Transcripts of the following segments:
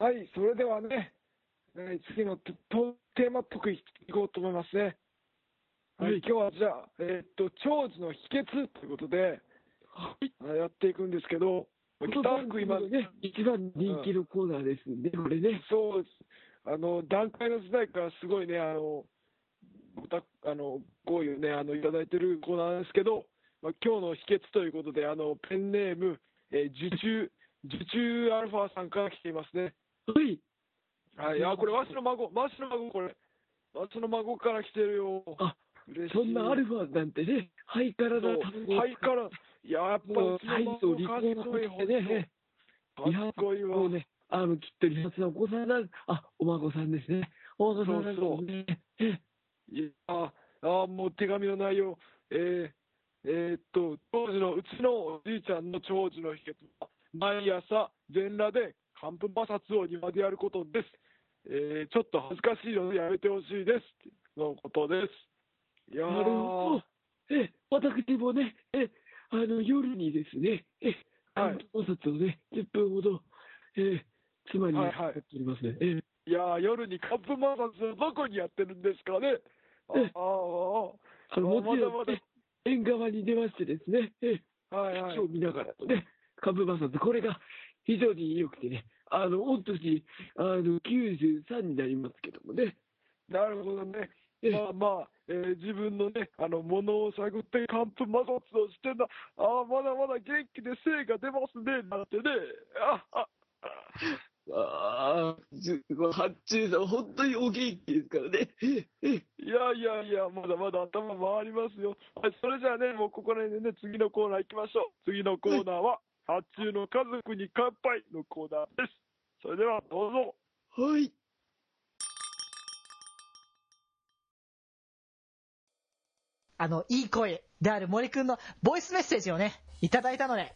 はい、それではね、えー次のテーマトークいこうと思いますね。はい、はい今日はじゃあ、えーっと、長寿の秘訣ということで、はい。あやっていくんですけど、こ北の福今、ね、一番人気のコーナーですね、これね。そうです。あの、段階の時代からすごいね、あの、ごたあの、ご意をね、あの、いただいてるコーナーなんですけど、まあ、今日の秘訣ということで、あの、ペンネーム、えー受注、受注アルファさんから来ていますね。はい。はい、あ、これ、わしの孫、わしの孫、これ。わしの孫から来てるよ。あ。そんなアルファなんてね、ハイカラそうな単語をはいから、いや、やっぱもううちのサイズを孫かっ立派なこいい、ことしてね、かっこいいわ。もうね、あの、きっと理髪のお子さんなん、あ、お孫さんですね。お孫さんなんかもね、えいやああもう手紙の内容、えーえーっと、当時のうちのおじいちゃんの長寿の秘訣は、毎朝、全裸で寒風摩擦を庭でやることです。えーちょっと恥ずかしいのでやめてほしいです。のことです。いやーなるほど。え、私もね、え、あの、夜にですね、え、はいお札をね、10分ほど、え、妻にはいはいやっておりますね。え、いやー夜に寒風摩擦をどこにやってるんですかね。あえあああもちろん、ね、縁側に出ましてですね、え、あ、はいはい月。を見ながらとね、株摩擦、これが非常に良くてね、あの、御年、あの、93になりますけどもね、なるほどね。えまあまあ、えー自分のね、あの、ものを探って、寒風摩擦をしてんだ。ああ、まだまだ元気で精が出ますね、なんてね。ああ、ああ八中さん、本当にお元気ですからね。ええいやいやいや、まだまだ頭回りますよ。はい、それじゃあね、もうここら辺でね、次のコーナー行きましょう。次のコーナーは、発注の家族に乾杯のコーナーです。それでは、どうぞ。はい。あの、いい声である森くんのボイスメッセージをね、いただいたので、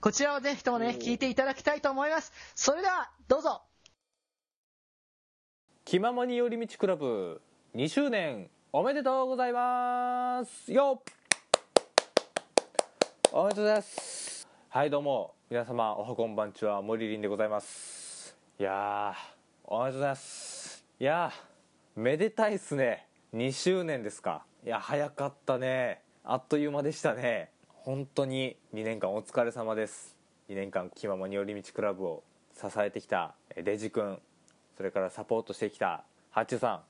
こちらをぜひともね、聞いていただきたいと思います。それでは、どうぞ気ままに寄り道クラブ2周年おめでとうございますよっおめでとうございますはいどうも。皆様おはこんばんちは。森林でございます。いやーおめでとうございます。いやーめでたいっすね。2周年ですか。いや早かったね。あっという間でしたね。本当に2年間お疲れ様です。2年間気ままに寄り道クラブを支えてきたえデジ君。それからサポートしてきたハッチュさん。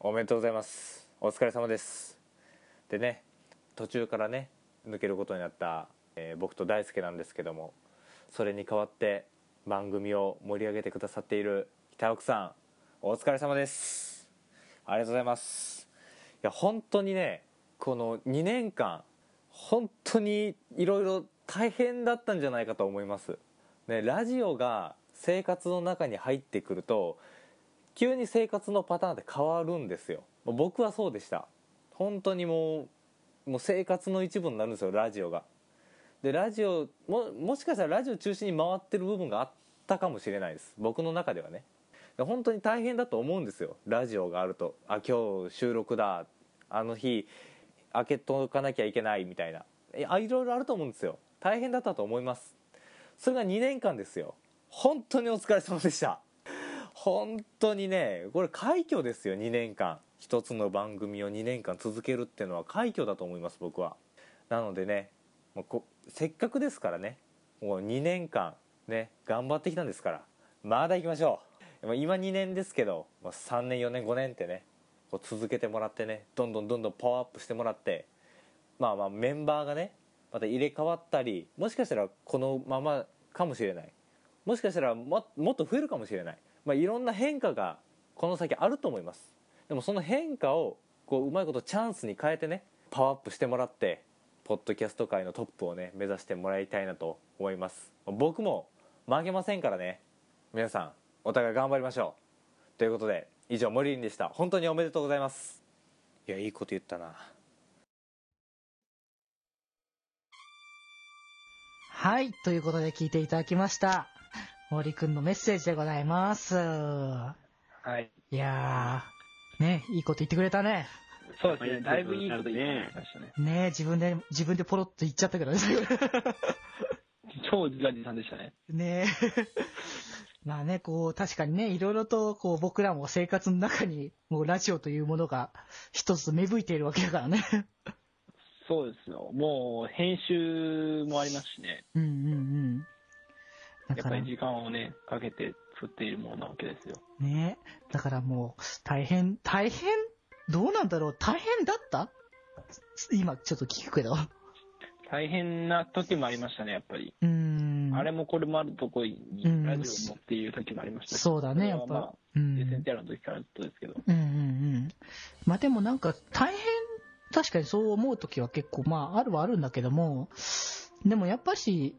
おめでとうございます。お疲れ様です。でね途中からね抜けることになった、えー僕と大輔なんですけどもそれに代わって番組を盛り上げてくださっている北奥さんお疲れ様です。ありがとうございます。いや本当にねこの2年間本当にいろいろ大変だったんじゃないかと思います。ねラジオが生活の中に入ってくると急に生活のパターンって変わるんですよ。僕はそうでした。本当にもうもう生活の一部になるんですよラジオが。でラジオももしかしたらラジオ中心に回ってる部分があったかもしれないです。僕の中ではね。で本当に大変だと思うんですよ。ラジオがあると。あ今日収録だ。あの日開けとかなきゃいけないみたいな。いやいろいろあると思うんですよ。大変だったと思います。それが2年間ですよ。本当にお疲れ様でした。本当にねこれ快挙ですよ。2年間。一つの番組を2年間続けるっていうのは快挙だと思います僕は。なのでねもうこせっかくですからね。もう2年間ね頑張ってきたんですから。まだ行きましょう。今2年ですけど3年4年5年ってねこう続けてもらってねどんどんどんどんパワーアップしてもらってまあまあメンバーがねまた入れ替わったりもしかしたらこのままかもしれない。もしかしたらももっと増えるかもしれない、まあ、いろんな変化がこの先あると思います。でもその変化をこううまいことチャンスに変えてねパワーアップしてもらってポッドキャスト界のトップをね目指してもらいたいなと思います僕も負けませんからね皆さんお互い頑張りましょうということで以上森林でした本当におめでとうございますいやいいこと言ったなはい、ということで聞いていただきました。森くんのメッセージでございます。はい。いやー、ね、いいこと言ってくれたね。そうですね。だいぶいいこと言ってましたね。ね自分で、自分でポロッと言っちゃったけどね。超自画自賛でしたね。ね まあね、こう、確かにね、いろいろと、こう、僕らも生活の中に、もうラジオというものが一つ芽吹いているわけだからね。そうですよ。もう、編集もありますしね。うんうんうん。やっぱり、時間をね、かけて作っているものなわけですよ。ね。だからもう、大変、大変、どうなんだろう？大変だった？今、ちょっと聞くけど。大変な時もありましたね、やっぱり。うーん。あれもこれもあるとこにうんラジオもっていう時もありましたしそうだね、やっそれはまあぱ。うん。の時からずっとですけど。うんうんうん。まあでもなんか大変、確かにそう思うときは結構まああるはあるんだけども、でもやっぱし、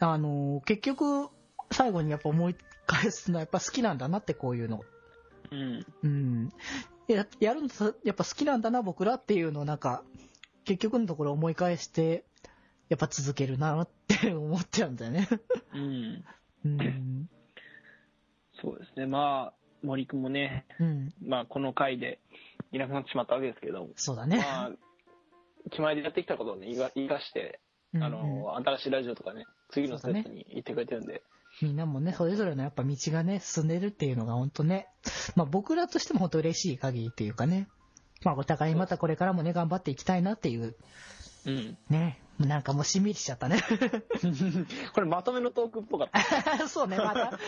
あの、結局最後にやっぱ思い返すのはやっぱ好きなんだなってこういうの。うん。うん。ややるのさやっぱ好きなんだな僕らっていうのをなんか、結局のところ思い返して、やっぱ続けるなって思っちゃうんだよね。うん。うん。そうですね。まあ、森くんもね、うん。まあ、この回でいなくなってしまったわけですけど、そうだね。まあ、決まりでやってきたことをね、生かして、うんうんあの、新しいラジオとかね、次のステップに行ってくれてるんで、みんなもね、それぞれのやっぱ道がね、進んでるっていうのが本当ね、まあ僕らとしても本当嬉しい限りっていうかね、まあお互いまたこれからもね、頑張っていきたいなっていう、うん。ね、なんかもうしんみりしちゃったね。これまとめのトークっぽかった。そうね、また。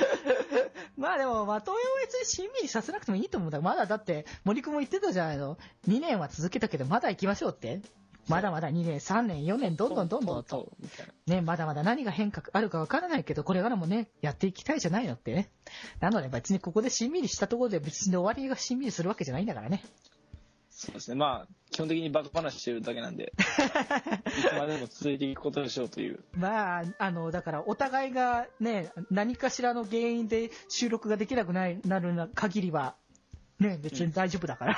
まあでも、まとめを別にしんみりさせなくてもいいと思うんだ。まだだって、森くんも言ってたじゃないの。2年は続けたけど、まだ行きましょうって。まだまだ2年、3年、4年、どんどんどんどんと。ね、まだまだ何が変化あるかわからないけど、これからもね、やっていきたいじゃないのってね。なので別にここでしんみりしたところで別に終わりがしんみりするわけじゃないんだからね。そうですね。まあ、基本的にバカ話してるだけなんで、いつまでも続いていくことでしょうという。まあ、あの、だからお互いがね、何かしらの原因で収録ができなくないなるな限りは、ね、別に大丈夫だから。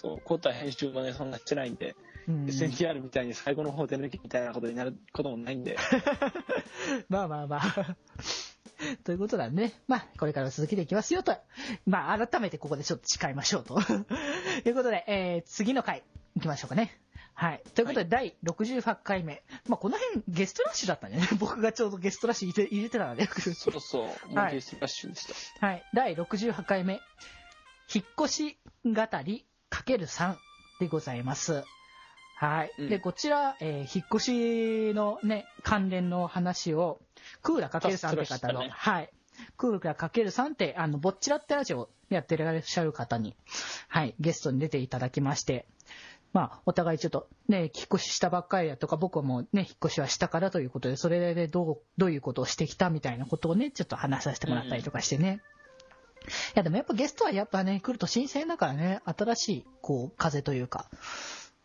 そう、コータ編集もね、そんなしてないんで、うん、SNTR みたいに最後の方で抜きみたいなことになることもないんで、まあまあまあ。ということなんでね、まあ、これから続けていきますよと。まあ、改めてここでちょっと誓いましょうと。いうことで、えー、次の回、行きましょうかね。はい。ということで、第68回目。まあ、この辺ゲストラッシュだったね。僕がちょうどゲストラッシュ入れ入れてたので。そろそろ、もうはいゲストラッシュでした。はい。第68回目。引っ越し語りかける3でございます。はい。うんで、こちら、えー引っ越しのね、関連の話を、クーラかけるさんって方の、ねはい。クーラかけるさんって、あの、ぼっちらってラジオやってらっしゃる方に、はい、ゲストに出ていただきまして、まあ、お互いちょっとね、引っ越ししたばっかりだとか、僕もね、引っ越しはしたからということで、それでどう、どういうことをしてきたみたいなことをね、ちょっと話させてもらったりとかしてね。いや、でもやっぱゲストはやっぱね、来ると新鮮だからね、新しい、こう、風というか、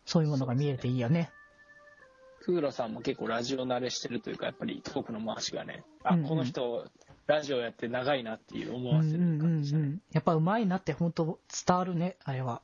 そういうものが見えていいよね。クーラさんも結構ラジオ慣れしてるというか、やっぱりトークの回しがね、あ、うんうんこの人、ラジオやって長いなっていう思わせる感じでしたね。うん。やっぱ上手いなって本当伝わるね、あれは。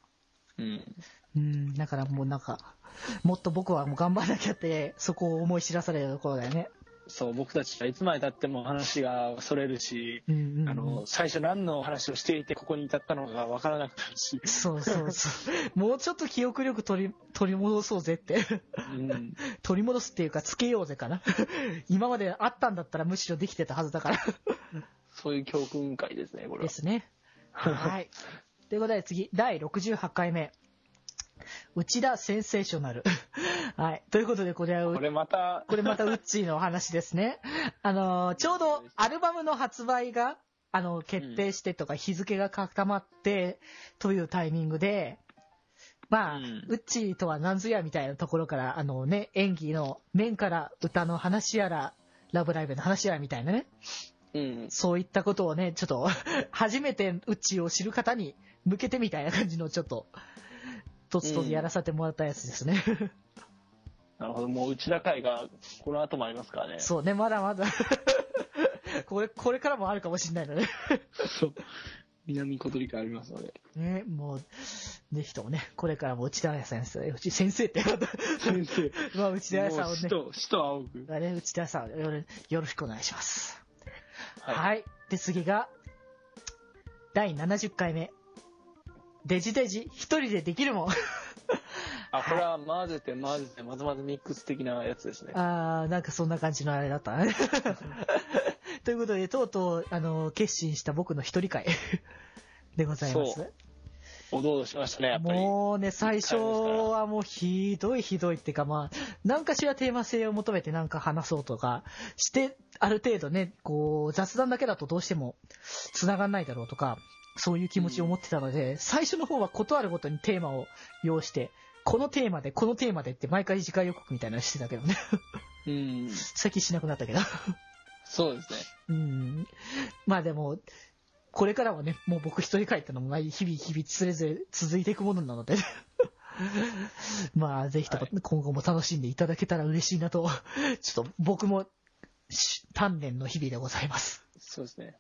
うん。うん、だからもうなんか、もっと僕はもう頑張らなきゃって、そこを思い知らされるところだよね。そう、僕たちはいつまで経っても話がそれるし、うんうん、うん。あの、最初何の話をしていてここに至ったのかがわからなくなるし、そうそうそう。もうちょっと記憶力取り、取り戻そうぜって。うん。取り戻すっていうか、つけようぜかな。今まであったんだったらむしろできてたはずだから。そういう教訓会ですね、これは。ですね。はい。ということで次、第68回目。内田センセーショナル。はい。ということで、これは、これまた、これまたウッチーのお話ですね。あのー、ちょうどアルバムの発売が、あの、決定してとか日付が固まって、というタイミングで、まあ、うんウッチーとは何ぞやみたいなところから、あのね、演技の面から歌の話やら、ラブライブの話やらみたいなね、うん。そういったことをね、ちょっと、初めてウッチーを知る方に向けてみたいな感じの、ちょっと、とつとつやらさせてもらったやつですね。なるほど、もう内田会がこの後もありますからね。そうね、まだまだ。これ、これからもあるかもしれないのね。そう。南小鳥会ありますので。ね、もう、ぜひともね、これからも内田彩先生、うち先生って、先生。まあ、内田彩さんをね死、と、死と青く。あれ内田彩さんをよろよろしくお願いします。はい。はい。で、次が、第70回目。デジデジ、一人でできるもん。あ、これは混ぜて混ぜて、まずまずミックス的なやつですね。あー、なんかそんな感じのあれだったね。ということで、とうとう、あの、決心した僕の一人会 でございますそ。おどおどしましたね、やっぱり。もうね、最初はもうひどいひどいっていうか、まあ、何かしらテーマ性を求めてなんか話そうとかして、ある程度ね、こう、雑談だけだとどうしても繋がんないだろうとか、そういう気持ちを持ってたので、最初の方はことあるごとにテーマを要して、このテーマで、このテーマでって毎回次回予告みたいなのしてたけどね。うん。最近しなくなったけど。そうですね。うん。まあでも、これからはね、もう僕一人帰ったのも日々日々それぞれ続いていくものなので、まあぜひとも今後も楽しんでいただけたら嬉しいなと、ちょっと僕もし鍛錬の日々でございます。そうですね。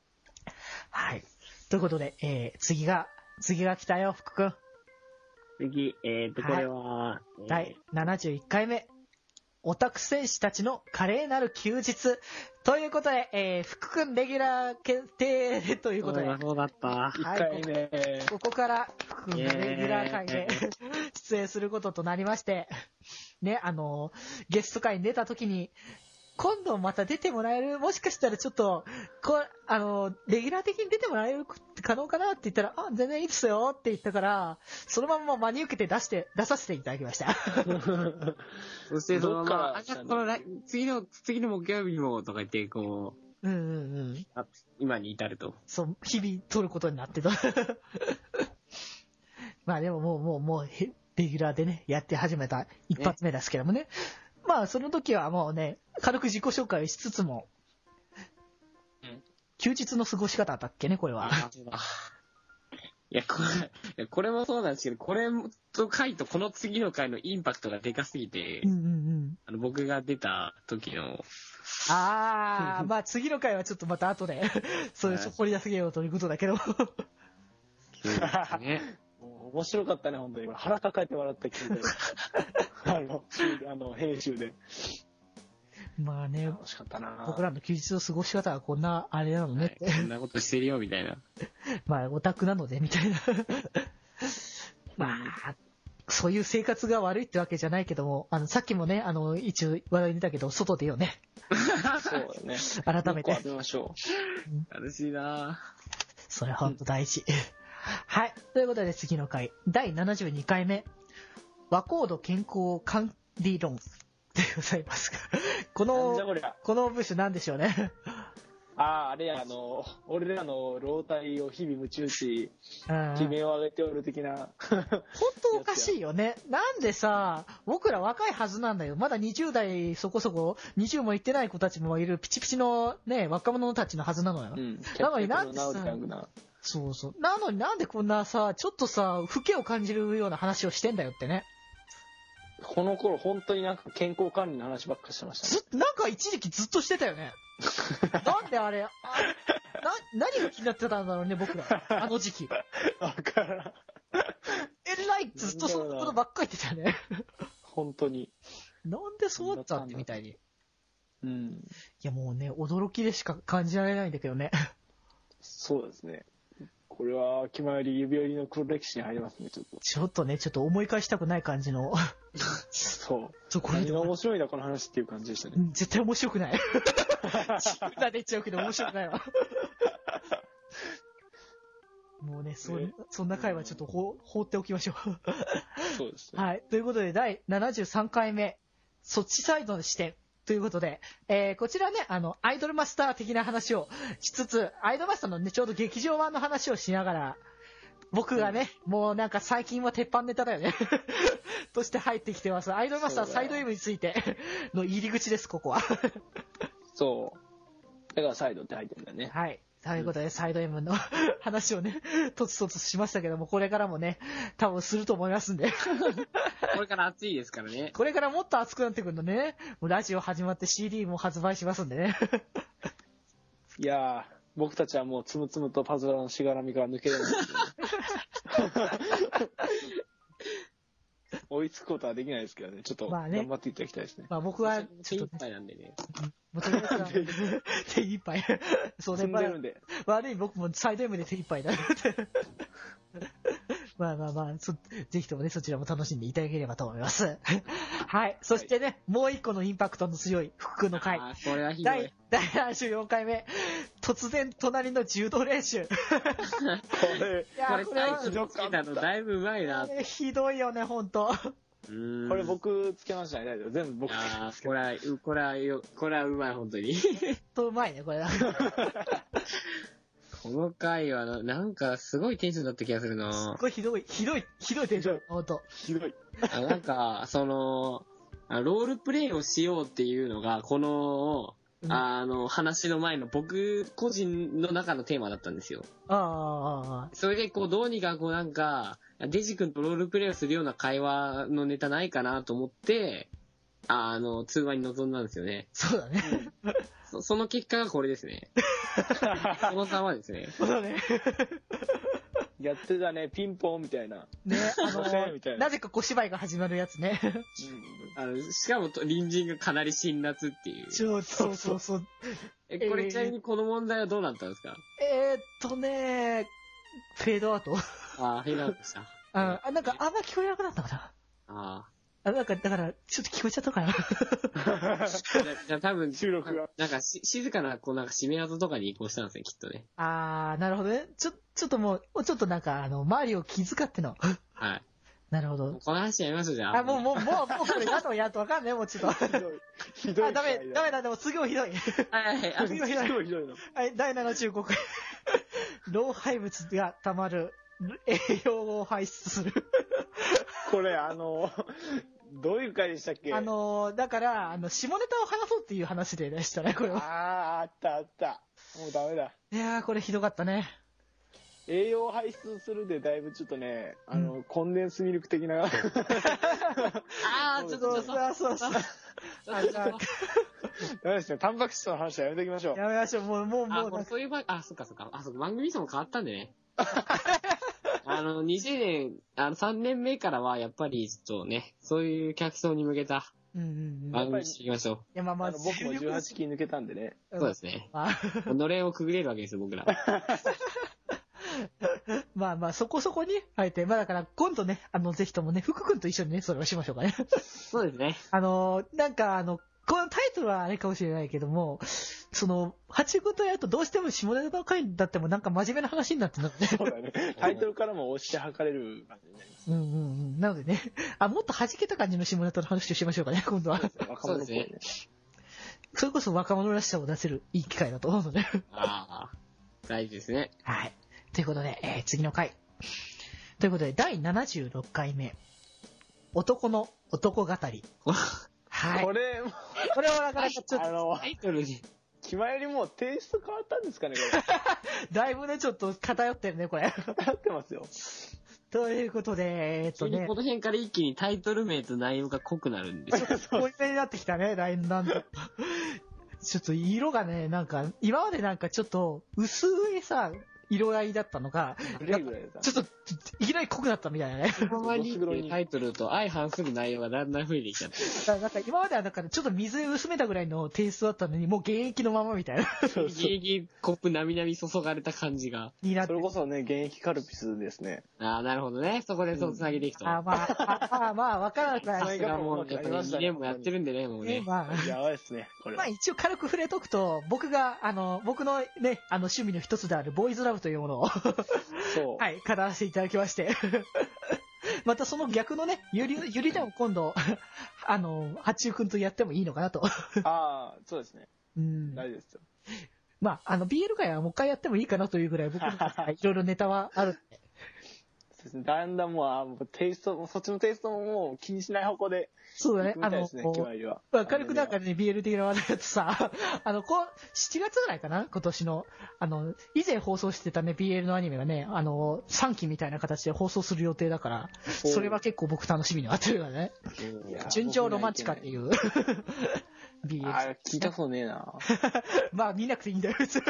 はい。ということで、えー、次が、次が来たよ、福くん。次、えっ、と、これは、えー第71回目。オタク戦士たちの華麗なる休日。ということで、えー、福くんレギュラー決定ということで、そうだった。一回目。ここから福くんがレギュラー会で 出演することとなりまして、ね、あの、ゲスト会に出た時に、今度また出てもらえるもしかしたらちょっと、こう、あの、レギュラー的に出てもらえる可能かなって言ったら、あ、全然いいですよって言ったから、そのまんま真に受けて出して、出させていただきました。そしてそのどっからまま、あ、じゃあこの来次の、次の木曜日にもとか言って、こう、うんうんうん。あ今に至ると。そう、日々撮ることになってた。まあでももう、もう、もう、へレギュラーでね、やって始めた一発目ですけどもね。まあその時はもうね、軽く自己紹介をしつつも、うん休日の過ごし方だっけね、これは。あいや、これ、いやこれもそうなんですけど、これと回とこの次の回のインパクトがでかすぎてうん、うんうん。あの、僕が出た時の、あー、まあ次の回はちょっとまた後で、そういう掘り出すげようということだけど。ね。も う面白かったね、本当に。腹抱えて笑った聞いて。あの、あの、編集で。まあね、楽しかったな僕らの休日の過ごし方はこんなあれなのねって。こんなことしてるよ、みたいな。まあ、オタクなので、みたいな。まあ、そういう生活が悪いってわけじゃないけども、あの、さっきもね、あの、一応話題に出たけど、外出ようね。そうだね。改めて一個当。てましょ楽しいなそれほんと大事。はい。ということで次の回、第72回目、和コード健康管理論でございますが、この、この部首なんでしょうね。ああ、あれや、あの、俺らの老体を日々夢中し、うん悲鳴を上げておる的な。本当おかしいよね。なんでさ、僕ら若いはずなんだよ。まだ20代そこそこ、20もいってない子たちもいるピチピチのね、若者たちのはずなのよ。うん。なのになんでさ。そうそう。なのになんでこんなさ、ちょっとさ、老けを感じるような話をしてんだよってね。この頃、本当になんか健康管理の話ばっかしてましたね。ずっなんか一時期ずっとしてたよね。なんであれ、あな、何が気になってたんだろうね、僕ら。あの時期。わからん。えらいずっとそのことばっかり言ってたよね。本当に。なんでそうだったってみたいに。いうん。やもうね、驚きでしか感じられないんだけどね。そうですね。これは、気前より指折りの黒歴史に入りますね、ちょっと。ちょっとね、ちょっと思い返したくない感じの、そう。そう、これ何が面白いんだ、この話っていう感じでしたね。絶対面白くない。自分らで言っちゃうけど面白くないわ。もうね、そんそんな回はちょっと放放っておきましょう。そうですね。はい。ということで、第73回目、そっちサイドの視点。ということで、えー、こちらね、あの、アイドルマスター的な話をしつつ、アイドルマスターのね、ちょうど劇場版の話をしながら、僕がね、もうなんか最近は鉄板ネタだよね。として入ってきてます。アイドルマスターサイド M についての入り口です、ここは。そう。だからサイドって入ってるんだよね。はい。ということで、サイド M の 話をね、とつとつしましたけども、これからもね、多分すると思いますんで。これから暑いですからね。これからもっと熱くなってくるのね。もうラジオ始まって CD も発売しますんでね。いやー、僕たちはもうつむつむとパズドラのしがらみから抜けれないんですけどね。追いつくことはできないですけどね。ちょっとまあね頑張っていただきたいですね。まあ僕は、手一ちょっとね、杯なんでね。もうとりあえ手一杯。そうね、まあ積んでるんで。悪い僕もサイド M で手一杯だ。まあまあまあ、そぜひともね、そちらも楽しんでいただければと思います。はい。そしてね、もう一個のインパクトの強い福君の回。あーこれはひどい第。第74回目。突然隣の柔道練習。い これ、やこれこれはタイトルつけたのだいぶうまいな。ひどいよね、ほんと。これ僕つけましたね、大丈夫。全部僕つけあまーこれは、うこれはよ、これはうまい、本当に。とうまいね、これ。この回はな、なんかすごいテンションだった気がするすなっ。ごいひどい、ひどい、ひどいテンション。ほんと。ひどい。あなんか、その、あロールプレイをしようっていうのが、この、うんあの、話の前の僕個人の中のテーマだったんですよ。ああ、ああ、それで、こう、どうにかこうなんか、デジ君とロールプレイをするような会話のネタないかなと思って、あの、通話に臨んだんですよね。そうだね。そその結果がこれですね。この差はですね。そうだね。やってたね、ピンポンみたいな。ね、あそうねみたいなの、なぜか小芝居が始まるやつね。あの、しかもと隣人がかなり辛辣っていう。ちょそうそうそう。え、これちなみにこの問題はどうなったんですか？えーっとね、フェードアウト。ああ、ヘイナウトした。あ、あなんかあんま聞こえなくなったかな？ああ、なんか、だから、ちょっと聞こえちゃったかな。あ。じゃじゃあ多分、収録が。なんかし、静かな、こうなんか締め技とかに移行したんですね、きっとね。あー、なるほどね。ちょ、ちょっともう、もうちょっとなんか、あの、周りを気遣っての。はい。なるほど。この話やりましょう、じゃあ。あ、もう、もう、もう、もう、これ、やと、やとわかんねえ、もうちょっと。ひどい。ひどい。あ、ダメ、ダメだ、でも次もひどい。はいはいはい。あ次もひどい。ひどいひどいの。はい、第7中国。老廃物が溜まる、栄養を排出する。これ、あの、どういう回でしたっけ？あ、のー、だから、あの、下ネタを話そうっていう話ででしたね、これは。あー、あったあった。もうダメだ。いやー、これひどかったね。栄養排出するでだいぶちょっとね、あの、コンデンスミルク的な。あー、ちょっと、そうそうそう。あじゃ ダメですね。タンパク質の話はやめときましょうあ。やめましょう、もう、もう、あ、もうこれ、そういう場合、あ、そっかそっか。あ、そっか、番組ミスも変わったんでね。あの、20年、あの、3年目からは、やっぱり、ちょっとね、そういう客層に向けたうんうんうん。い番組にしていきましょや、まあまあ、あの僕も18期抜けたんでね。う。そうですね。まあ、のれんをくぐれるわけですよ、僕ら。まあまあ、そこそこに入って、まあだから、今度ね、あの、ぜひともね、福君と一緒にね、それをしましょうかね。そうですね。あのー、なんかあの、このタイトルはあれかもしれないけども、その、八君とやるとどうしても下ネタの回だってもなんか真面目な話になってなってね。そうだね。タイトルからも押して測れる感じになります。うんうんうん。なのでね、あ、もっと弾けた感じの下ネタの話をしましょうかね、今度は。若者っぽいね。それこそ若者らしさを出せるいい機会だと思うので。ああ、大事ですね。はい。ということで、えー次の回。ということで、第76回目。男の男語り。はい。これ、これはなかなかちょっと、あのタ、イトルに、気前よりもテイスト変わったんですかね、こ だいぶね、ちょっと偏ってるね、これ。れ。合ってますよ。ということで、えーっとねこ、の辺から一気にタイトル名と内容が濃くなるんですよ。濃いめになってきたね、だんだんと。ちょっと色がね、なんか、今までなんかちょっと薄いさ、色合いだったのが、グレーぐらいだちょっと、いきなり濃くなったみたいなね。そのまにタイトルと相反する内容がだんだん増えてきちゃって。だからなんか今まではなんかちょっと水薄めたぐらいのテイストだったのに、もう現役のままみたいな、そうそうギリギリコップなみなみ注がれた感じが。になってそれ。こそね、現役カルピスですね。ああ、なるほどね。そこでそう繋げていくと。あまあ、あまあ、まあ、わからなくないですさすがもう、やっぱり2年もやってるんでね、もうね。ね。まあ、やばいですね、これは。まあ一応軽く触れとくと、僕が、あの、僕のね、あの趣味の一つであるボーイズラブというものを、そう。はい、語らせていただきまして。またその逆のね、ゆり、ゆりでも今度、あの、八中くんとやってもいいのかなと。ああ、そうですね。うん。大丈夫ですよ。まあ、あの、BL 会はもう一回やってもいいかなというぐらい、僕の中でいろいろネタはあるんで。ですね。だんだんもうあ、もうテイスト、もうそっちのテイストももう気にしない方向でそうだねあの軽くなんかね、BL 的な話題だとさ、あの、こう、7月ぐらいかな？今年の。あの、以前放送してたね、BL のアニメがね、あの、3期みたいな形で放送する予定だから、それは結構僕楽しみになってるからね。純情ロマンチカっていう。BL。ああ、聞いたことねえな。まあ見なくていいんだよ、別に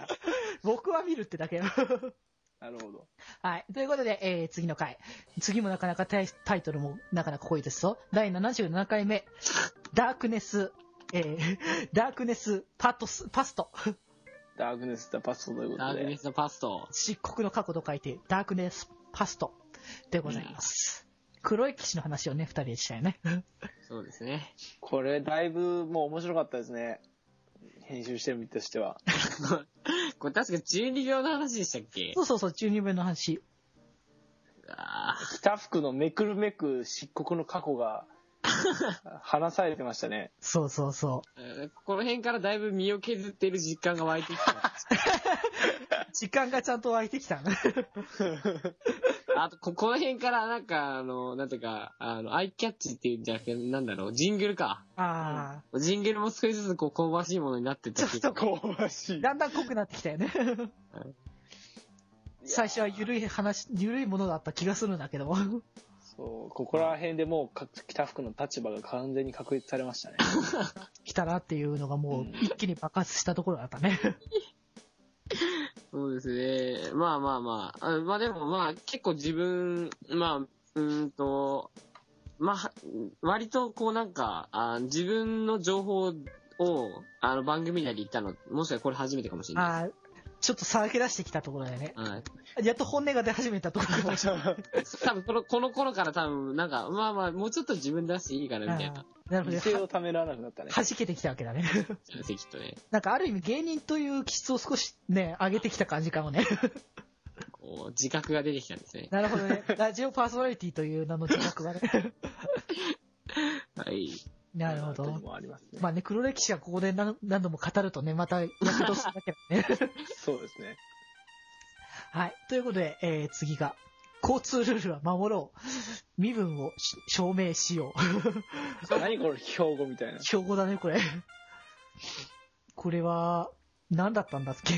僕は見るってだけよ。なるほど。はい。ということで、えー、次の回。次もなかなかタイタイトルもなかなか濃いですぞ。第77回目。ダークネス、えー、ダークネスパトス、パスト。ダークネス・ザ・パストということでダークネ。スのパスト。漆黒の過去と書いて、ダークネスパスト。でございます。黒い騎士の話をね、二人でしたよね。そうですね。これ、だいぶもう面白かったですね。編集してる身としては。これ確か12秒の話でしたっけ？そうそうそう、12分の話。あ北福のめくるめく漆黒の過去が、話されてましたね。そうそうそう。ーこの辺からだいぶ身を削ってる実感が湧いてきた。時間がちゃんと湧いてきた。あと、こ、この辺からなんか、あの、なんていうか、あの、アイキャッチっていうんじゃなくて、なんだろう、ジングルか。あジングルも少しずつこう香ばしいものになってったちょっ香ばしあ、だんだん濃くなってきたよね。最初は緩い話、緩いものだった気がするんだけども。そう、ここら辺でもうか北福の立場が完全に確立されましたね。来たなっていうのがもう一気に爆発したところだったね。そうですね。まあまあまあ。あまあでもまあ結構自分、まあ、うーんと、まあ、割とこうなんか、あ自分の情報を、あの番組内で言ったの、もしかしたらこれ初めてかもしれない。あ、ちょっとさらけ出してきたところだよね。はい。やっと本音が出始めたところかもしれない。多分この、この頃から多分、なんか、まあまあ、もうちょっと自分出していいかな、みたいななるほどね。犠牲をためらわなくなったね。はじけてきたわけだね。きっとね。なんかある意味芸人という気質を少しね、上げてきた感じかもね。こう、自覚が出てきたんですね。なるほどね。ラジオパーソナリティという名の自覚がね。はい。なるほど。もありますね。まあね、黒歴史はここで何何度も語るとね、また役立つだけどね。そうですね。はい。ということで、えー、次が、交通ルールは守ろう。身分をし証明しよう。何これ、標語みたいな。標語だね、これ。これは、何だったんだっけ？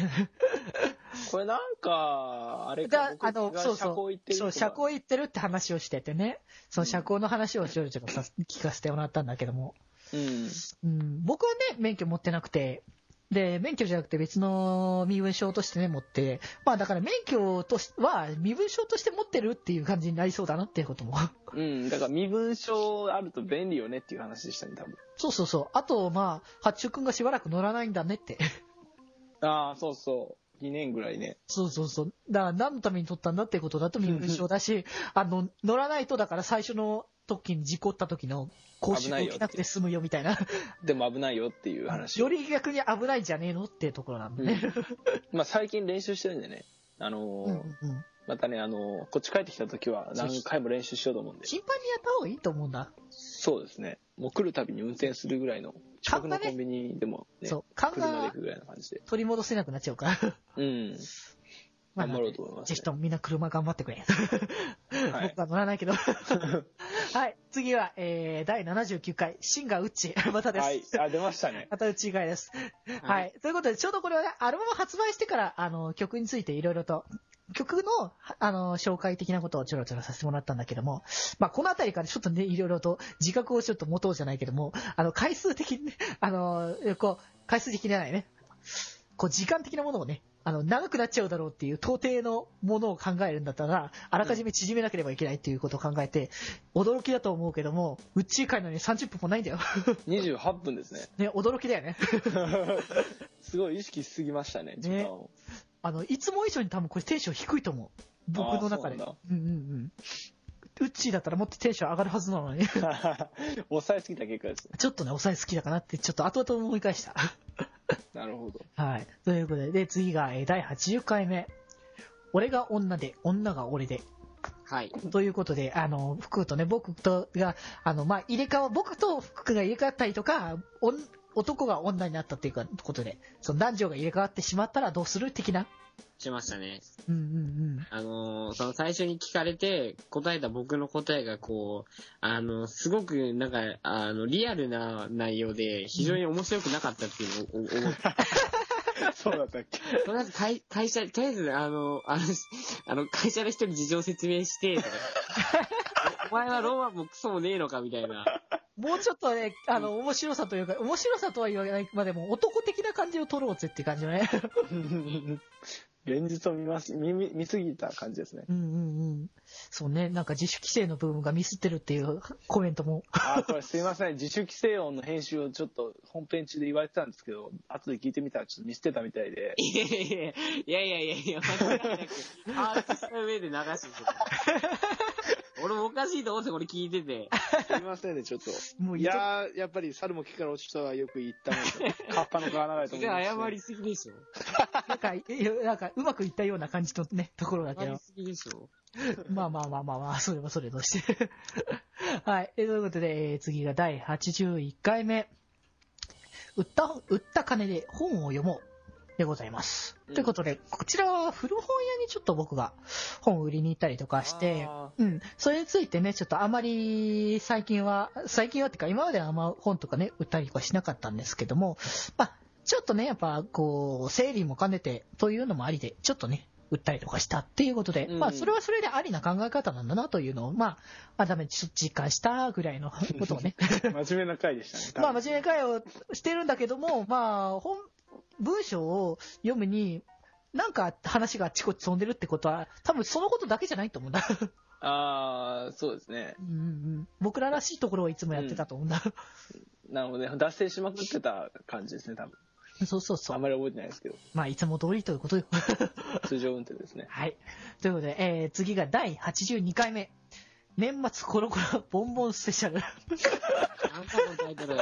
これなんか、あれだか、あの、そうそう社交行って。るそう、社交行ってるって話をしててね。その社交の話をちょろちょろさ聞かせてもらったんだけども。うん。うん、僕はね、免許持ってなくて、で、免許じゃなくて別の身分証としてね、持って、まあだから免許としは身分証として持ってるっていう感じになりそうだなっていうことも。うん。だから身分証あると便利よねっていう話でしたね、多分。そうそうそう。あと、まあ、八中くんがしばらく乗らないんだねって。ああ、そうそう。2年ぐらいね。そうそうそう。だから何のために取ったんだってことだと身分証だし、あの、乗らないとだから最初の時に事故った時の講習が起きなくて済むよみたいな。でも危ないよっていう話。より逆に危ないんじゃねえのっていうところなんだね。まあ最近練習してるんでね。あのーうんうんうん。またね、あのーこっち帰ってきた時は何回も練習しようと思うんで。頻繁にやった方がいいと思うんだ。そうですね。もう来るたびに運転するぐらいの、近くのコンビニでもね、そう。勘が車で行くぐらいの感じで。取り戻せなくなっちゃうから。うん。まあ頑張ろうと思います、ねぜひ。ともみんな車頑張ってくれ。はい僕は乗らないけど。はい。次は、えー、第79回、シンガーウッチ。またです。はい。あ、出ましたね。またうち以外です。はい。ということで、ちょうどこれはね、アルバム発売してから、あの、曲についていろいろと、曲の、あの、紹介的なことをちょろちょろさせてもらったんだけども、まあ、このあたりからちょっとね、いろいろと自覚をちょっと持とうじゃないけども、あの、回数的にね、あの、こう、回数的じゃないね、こう、時間的なものをね、あの、長くなっちゃうだろうっていう到底のものを考えるんだったら、あらかじめ縮めなければいけないっていうことを考えて、驚きだと思うけども、うっちー会のに30分もないんだよ。28分ですね。ね、驚きだよね。すごい意識しすぎましたね、時間を。あの、いつも以上に多分これテンション低いと思う。僕の中で。ううんうんうん。ウッチーだったらもっとテンション上がるはずなのに。抑えすぎた結果ですね。ちょっとね、抑え好きだかなって、ちょっと後々思い返した。なるほど。はい。ということで、で、次が、えー第80回目。俺が女で、女が俺で。はい。ということで、あの、福とね、僕とが、あの、まあ、入れ替わ、僕と福が入れ替わったりとか、おん男が女になったっていうかことで、その男女が入れ替わってしまったらどうする的な？しましたね。うんうんうん。あのーその最初に聞かれて、答えた僕の答えがこう、あの、すごくなんか、あの、リアルな内容で、非常に面白くなかったっていうのをお思って。そうだったっけ？とりあえず会会社、とりあえず、あの、あの、あの会社の人に事情説明して、とか おお前はロマンもクソもねえのかみたいな。もうちょっとね、あの、面白さというか、面白さとは言わないまでも、男的な感じを取ろうぜっていう感じのね。現実を見ます、見、見見すぎた感じですね。うんうんうん。そうね、なんか自主規制の部分がミスってるっていうコメントも。あ、これすいません。自主規制音の編集をちょっと本編中で言われてたんですけど、後で聞いてみたらちょっとミスってたみたいで。いやいやいやいやいやいやいや、間違いなく、把握した上で流してる。俺もおかしいと思ってこれ聞いてて。すいませんね、ちょっと。もういやー、やっぱり猿も木から落ちたはよく言ったので、カッパの皮長いとそれ思います、謝りすぎでしょ。なんか、いやなんかうまくいったような感じのね、ところだけど謝り。すぎでしょ。まあまあまあまあまあ、それはそれとして。はい。えということで、えー次が第81回目。売った、売った金で本を読もう。でございます。うんということで、こちらは古本屋にちょっと僕が本を売りに行ったりとかして、あうん。それについてね、ちょっとあまり最近は、最近はっていうか今まではあんま本とかね、売ったりとかしなかったんですけども、まあ、ちょっとね、やっぱこう、整理も兼ねてというのもありで、ちょっとね、売ったりとかしたっていうことで、うんまあ、それはそれでありな考え方なんだなというのを、まあ、改めてちょっと実感したぐらいのことをね、ー 真面目な回でしたね。まあ、真面目会をしてるんだけども、まあ、本、文章を読むに、なんか話があっちこっち飛んでるってことは、多分そのことだけじゃないと思うんだ。あー、そうですね。うんうんうん僕ららしいところをいつもやってたと思うんだ。なるほどね。脱線しまくってた感じですね、多分。そうそうそう。あんまり覚えてないですけど。まあ、いつも通りということよ。通常運転ですね。はい。ということで、えー、次が第82回目。年末コロコロボンボンスペシャル。あんたのタイトル。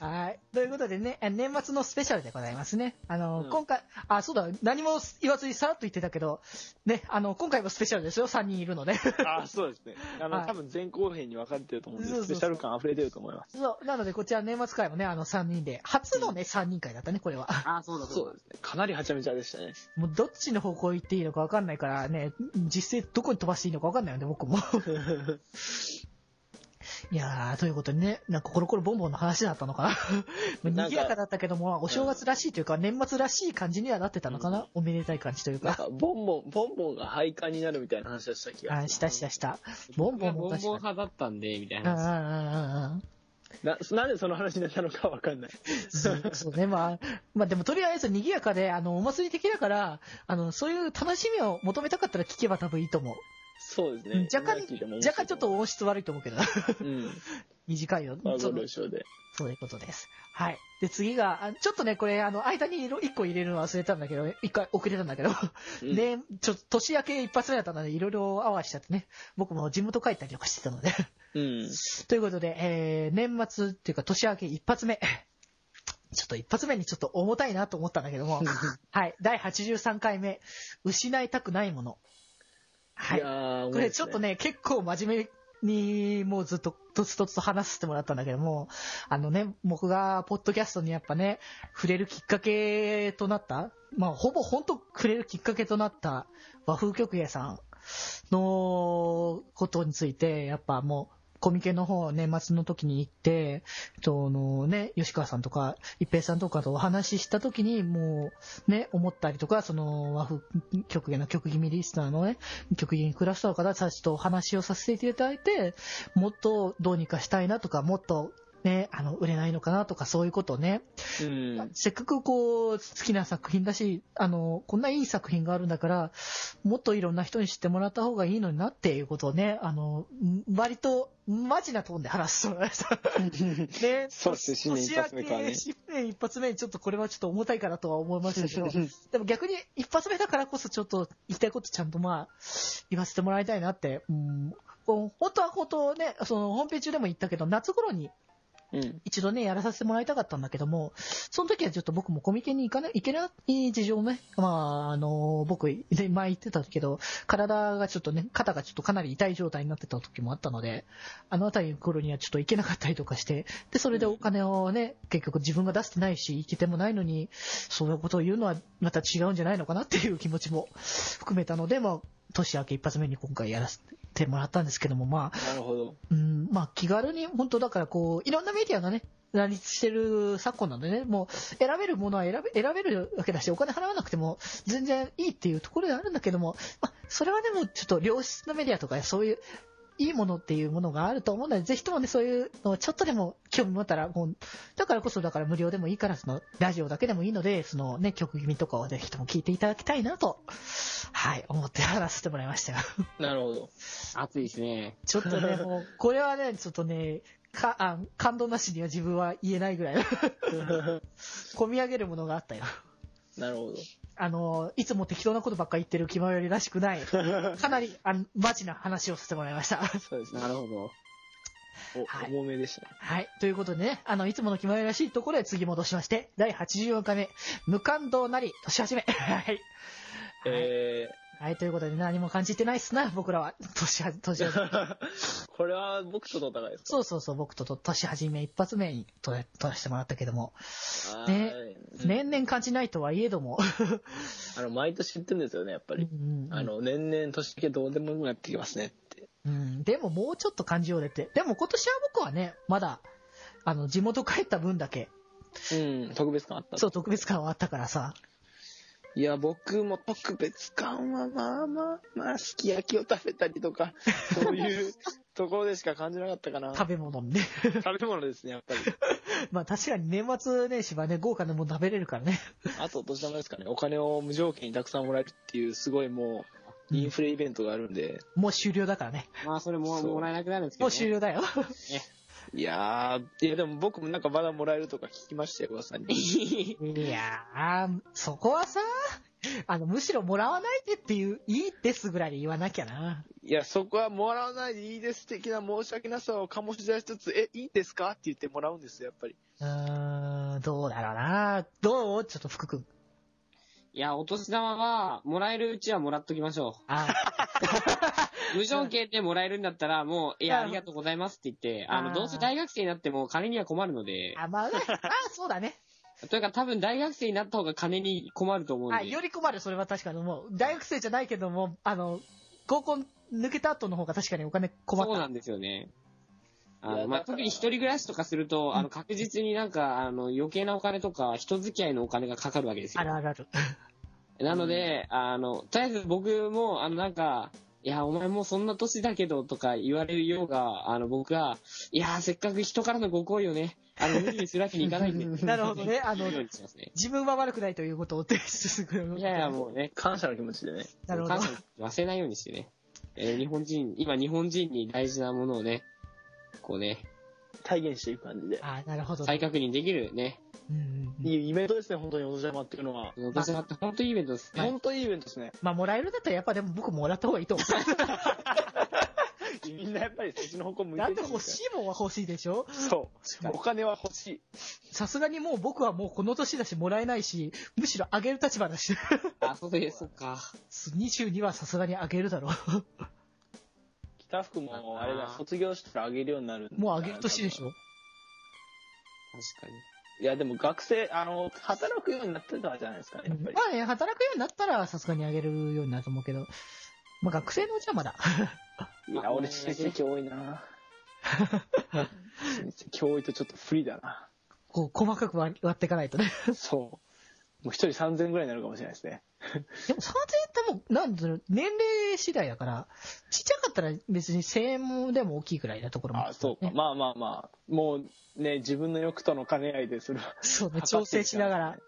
はい。ということでね、え年末のスペシャルでございますね。あの、うん今回、あ、そうだ、何も言わずにさらっと言ってたけど、ね、あの、今回もスペシャルですよ、3人いるので。あー、そうですね。あの、はい多分前後編に分かれてると思うんで、そうそうそうスペシャル感溢れてると思います。そう、なのでこちら年末会もね、あの3人で、初のね、3人会だったね、これは。あ、そうだそうだ。そうですね。かなりはちゃめちゃでしたね。もうどっちの方向行っていいのか分かんないからね、実際どこに飛ばしていいのか分かんないので、僕も。いやー、ということでね、なんかコロコロボンボンの話だったのかな？まあ賑やかだったけども、お正月らしいというか、年末らしい感じにはなってたのかな？おめでたい感じというか。か、ボンボン、ボンボンが廃刊になるみたいな話をした気があ、すしたしたした。ボンボンボンボンも確かに。派だったんで、みたいうんうんな。うんうんうん。る。な、なんでその話になったのかわかんない。そうそうね、まあ、まあでもとりあえず賑やかで、あの、お祭り的だから、あの、そういう楽しみを求めたかったら聞けば多分いいと思う。そうですね。若干若干ちょっと音質悪いと思うけど、うん。短いよ。まあ、そのご了承で。そういうことです。はい。で、次が、あちょっとね、これ、あの、間に1個入れるの忘れたんだけど、1回遅れたんだけど、うんで、ちょっと年明け一発目だったので、いろいろ合わしちゃってね、僕も地元帰ったりとかしてたので。うん。ということで、えー、年末っていうか年明け一発目。ちょっと一発目にちょっと重たいなと思ったんだけども、はい。第83回目、失いたくないもの。はいい。これちょっと。ね、結構真面目にもうずっととつとつと話させてもらったんだけども、あのね、僕がポッドキャストにやっぱね、触れるきっかけとなった、まあほぼ本当触れるきっかけとなった和風曲芸さんのことについて、やっぱもう、コミケの方、年末の時に行って、そのね、吉川さんとか、一平さんとかとお話しした時に、もう、ね、思ったりとか、その和風曲芸の曲気味リスナーのね、曲芸に暮らした方たちとお話をさせていただいて、もっとどうにかしたいなとか、もっとね、あの、売れないのかなとか、そういうことをね、うん。せっかくこう、好きな作品だし、あの、こんないい作品があるんだから、もっといろんな人に知ってもらった方がいいのになっていうことをね、あの、ん割と、マジなトーンで話してもらいました。ね、そうですね新年一発目からね。新年一発目にちょっとこれはちょっと重たいかなとは思いましたけど、でも逆に一発目だからこそちょっと言いたいことちゃんとまあ、言わせてもらいたいなって、うん、本当は本当ね、そのホームページでも言ったけど、夏頃にうん。一度ね、やらさせてもらいたかったんだけども、その時はちょっと僕もコミケに行かない、行けない事情ね。まあ、あの、僕、ね前言ってたけど、体がちょっとね、肩がちょっとかなり痛い状態になってた時もあったので、あのあたりの頃にはちょっと行けなかったりとかして、で、それでお金をね、結局自分が出してないし、行けてもないのに、そういうことを言うのはまた違うんじゃないのかなっていう気持ちも含めたので、まあ、年明け一発目に今回やらせてもらったんですけども、まあ、なるほど。うん、まあ気軽に、本当だからこう、いろんなメディアがね、乱立してる昨今なんでね、もう選べるものは選べ選べるわけだし、お金払わなくても全然いいっていうところであるんだけども、まあ、それはでもちょっと良質なメディアとかそういう、いいものっていうものがあると思うので、ぜひともね、そういうのをちょっとでも興味持ったら、もう、だからこそ、だから無料でもいいから、その、ラジオだけでもいいので、そのね、曲気味とかをぜひとも聞いていただきたいなと、はい、思って話してもらいましたよ。なるほど。熱いですね。ちょっとね、もう、これはね、ちょっとね、か、あ感動なしには自分は言えないぐらい、込み上げるものがあったよ。なるほど。あの、いつも適当なことばっか言ってる気まよりらしくない、かなり、あの、マジな話をさせてもらいました。そうですね。なるほど。お、はい重めでしたね。はい。ということでね、あの、いつもの気まよりらしいところへ次戻しまして、第84回目、無感動なり、年始め。はい。えはい、ということで何も感じてないっすな、僕らは。年は、年は。ー、これは僕との戦いですか？そうそうそう、僕とと年始め一発目に撮ら撮らせてもらったけども、ねね年々感じないとはいえども、あの、毎年言ってるんですよね、やっぱり。うんうんあの、年々年明けどうでもよくなってきますねって。うん、でももうちょっと感じようでって。でも今年は僕はね、まだ、あの、地元帰った分だけ、うん、特別感あった。そう、特別感はあったからさ、いや、僕も特別感はまあまあまあ、すき焼きを食べたりとか、そういうところでしか感じなかったかな。食べ物にね。食べ物ですね、やっぱり。まあ確かに年末年始はね、豪華なもの食べれるからね。あと、お年玉ですかね。お金を無条件にたくさんもらえるっていう、すごいもう、インフレイベントがあるんで。もう終了だからね。まあ、それももらえなくなるんですけど、ね。もう終了だよ。いやー、いやでも僕もなんかまだもらえるとか聞きましたよ、噂に。いやー、そこはさ、あの、むしろもらわないでっていう、いいですぐらいで言わなきゃな。いや、そこはもらわないでいいです的な申し訳なさを醸し出しつつ、え、いいんですかって言ってもらうんですよ、やっぱり。うーん、どうだろうな。どう？ちょっと福君。いや、お年玉は、もらえるうちはもらっときましょあう。無条件でもらえるんだったら、もう、いや、うんありがとうございますって言って、あの、どうせ大学生になっても金には困るので、あ、まあ、あそうだね。というか多分大学生になった方が金に困ると思うんあ、で。より困る、それは確かにもう、大学生じゃないけども、あの、合コン抜けた後の方が確かにお金困った。そうなんですよね。あまあ、特に一人暮らしとかすると、あの、確実になんか、あの、余計なお金とか、人付き合いのお金がかかるわけですよあ。るあるある。なので、あの、とりあえず僕も、あの、なんか、いや、お前もうそんな年だけど、とか言われるようが、あの、僕は、いや、せっかく人からのご好意をね、あの、無理にするわけにいかないんで。なるほどね。あのね。自分は悪くないということを提出する。いやいや、もうね、感謝の気持ちでね。なるほど感。謝忘れないようにしてね。えー日本人、今日本人に大事なものをね、こうね、体現していく感じで。あなるほど。再確認できるね、うんうんうんいいイベントですね、本当にお年玉っていうのは。お年玉って本当にいいイベントです。はい本当にいいイベントですね。まあ、もらえるんだったらやっぱでも僕もらった方がいいと思 みんなやっぱりそっちの方向向う。いだって欲しいもんは欲しいでしょ？そう。お金は欲しい。さすがにもう僕はもうこの年だしもらえないし、むしろあげる立場だし。あ、そうです、そっか。22はさすがにあげるだろう。北福も、あれだ、卒業したらあげるようになるんだもうあげる年でしょ？確かに。いや、でも学生、あの、働くようになってたじゃないですかね、やっぱりま。あね、働くようになったらさすがにあげるようになると思うけど、まあ学生のうちはまだ。いや、俺親戚多いな 親戚多いとちょっと不利だな。こう、細かく割割っていかないとね。そう。もう一人3000円ぐらいになるかもしれないですね。でも3000円ってもう、なんだろう、年齢次第だから、ちっちゃかったら別に1000円でも大きいくらいなところもあ、そうか。ねまあまあまあ。もうね、自分の欲との兼ね合いでそれは。そう ね、調整しながら。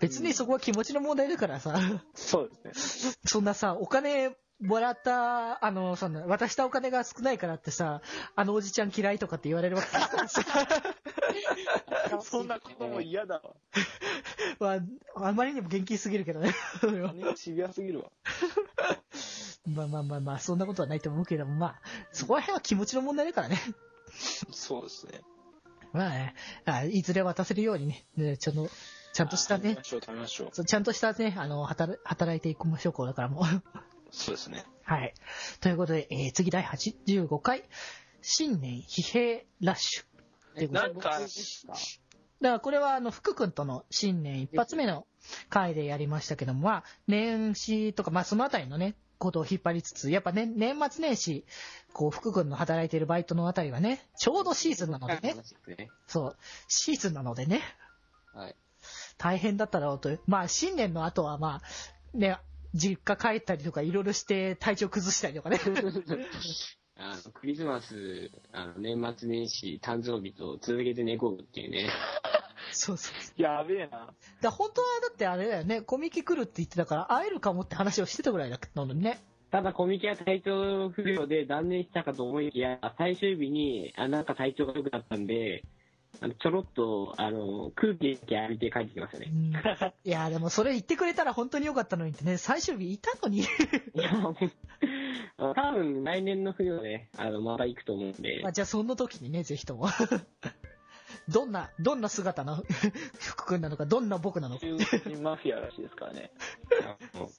別にそこは気持ちの問題だからさ、そうですね。そんなさ、お金もらった、あの、そんな、渡したお金が少ないからってさ、あのおじちゃん嫌いとかって言われるわけださ、そんなことも嫌だわ。まあ、あまりにも元気すぎるけどね。金がシビアすぎるわ。まあまあまあまあ、そんなことはないと思うけども、まあ、そこら辺は気持ちの問題だからね。そうですね。まあね、あいずれ渡せるようにね、ねちょっと、ちゃんとしたね食べま、しょう、食べましょう。そうちゃんとしたね、あの、働働いていきましょう、これからも。そうですね。はい。ということで、えー次第85回、新年疲弊ラッシュ。えなんか僕ですかだからこれはあの福君との新年一発目の回でやりましたけども、まあ、年始とか、まあそのあたりのね、ことを引っ張りつつ、やっぱね、年末年始、こう福君の働いているバイトのあたりはね、ちょうどシーズンなのでね、ね。そう、シーズンなのでね、はい。大変だっただろうという。まあ新年の後はまあ、ね、実家帰ったりとかいろいろして体調崩したりとかね。あの、クリスマス、あの、年末年始、誕生日と続けて寝込むっていうね。そうそうそう。やべえな。だ本当はだってあれだよね、コミケ来るって言ってたから会えるかもって話をしてたぐらいだったのにね。ただコミケは体調不良で断念したかと思いきや、最終日に、あ、なんか体調が良くなったんで、あのちょろっと、あの、空気だけ浴びて帰ってきましたね。うん、いや、でもそれ言ってくれたら本当に良かったのにってね、最終日いたのに。いや、もう、多分来年の冬はね、あの、また行くと思うんでまあ、、じゃあその時にね、ぜひとも。どんな、どんな姿の 福君なのか、どんな僕なのか。マフィアらしいですからね。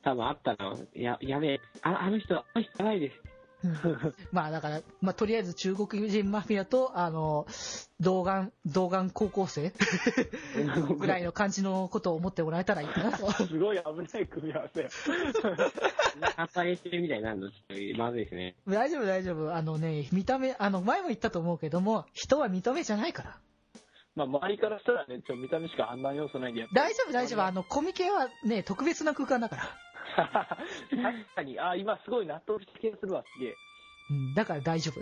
多分あったら、や、やべえ、ああの人、あの人やばいです。うんまあだから、まあとりあえず中国人マフィアと、あの、童顔、童顔高校生 ぐらいの感じのことを思ってもらえたらいいかなと。すごい危ない組み合わせ。朝げしてるみたいになるの、ちょっとまずいですね。大丈夫大丈夫。あのね、見た目、あの、前も言ったと思うけども、人は見た目じゃないから。まあ、周りからしたらね、ちょっと見た目しか判断要素ないんで、大丈夫大丈夫。あの、コミケはね、特別な空間だから。確かに、あ、今すごい納得した気がするわ、すげえ。うん、だから大丈夫。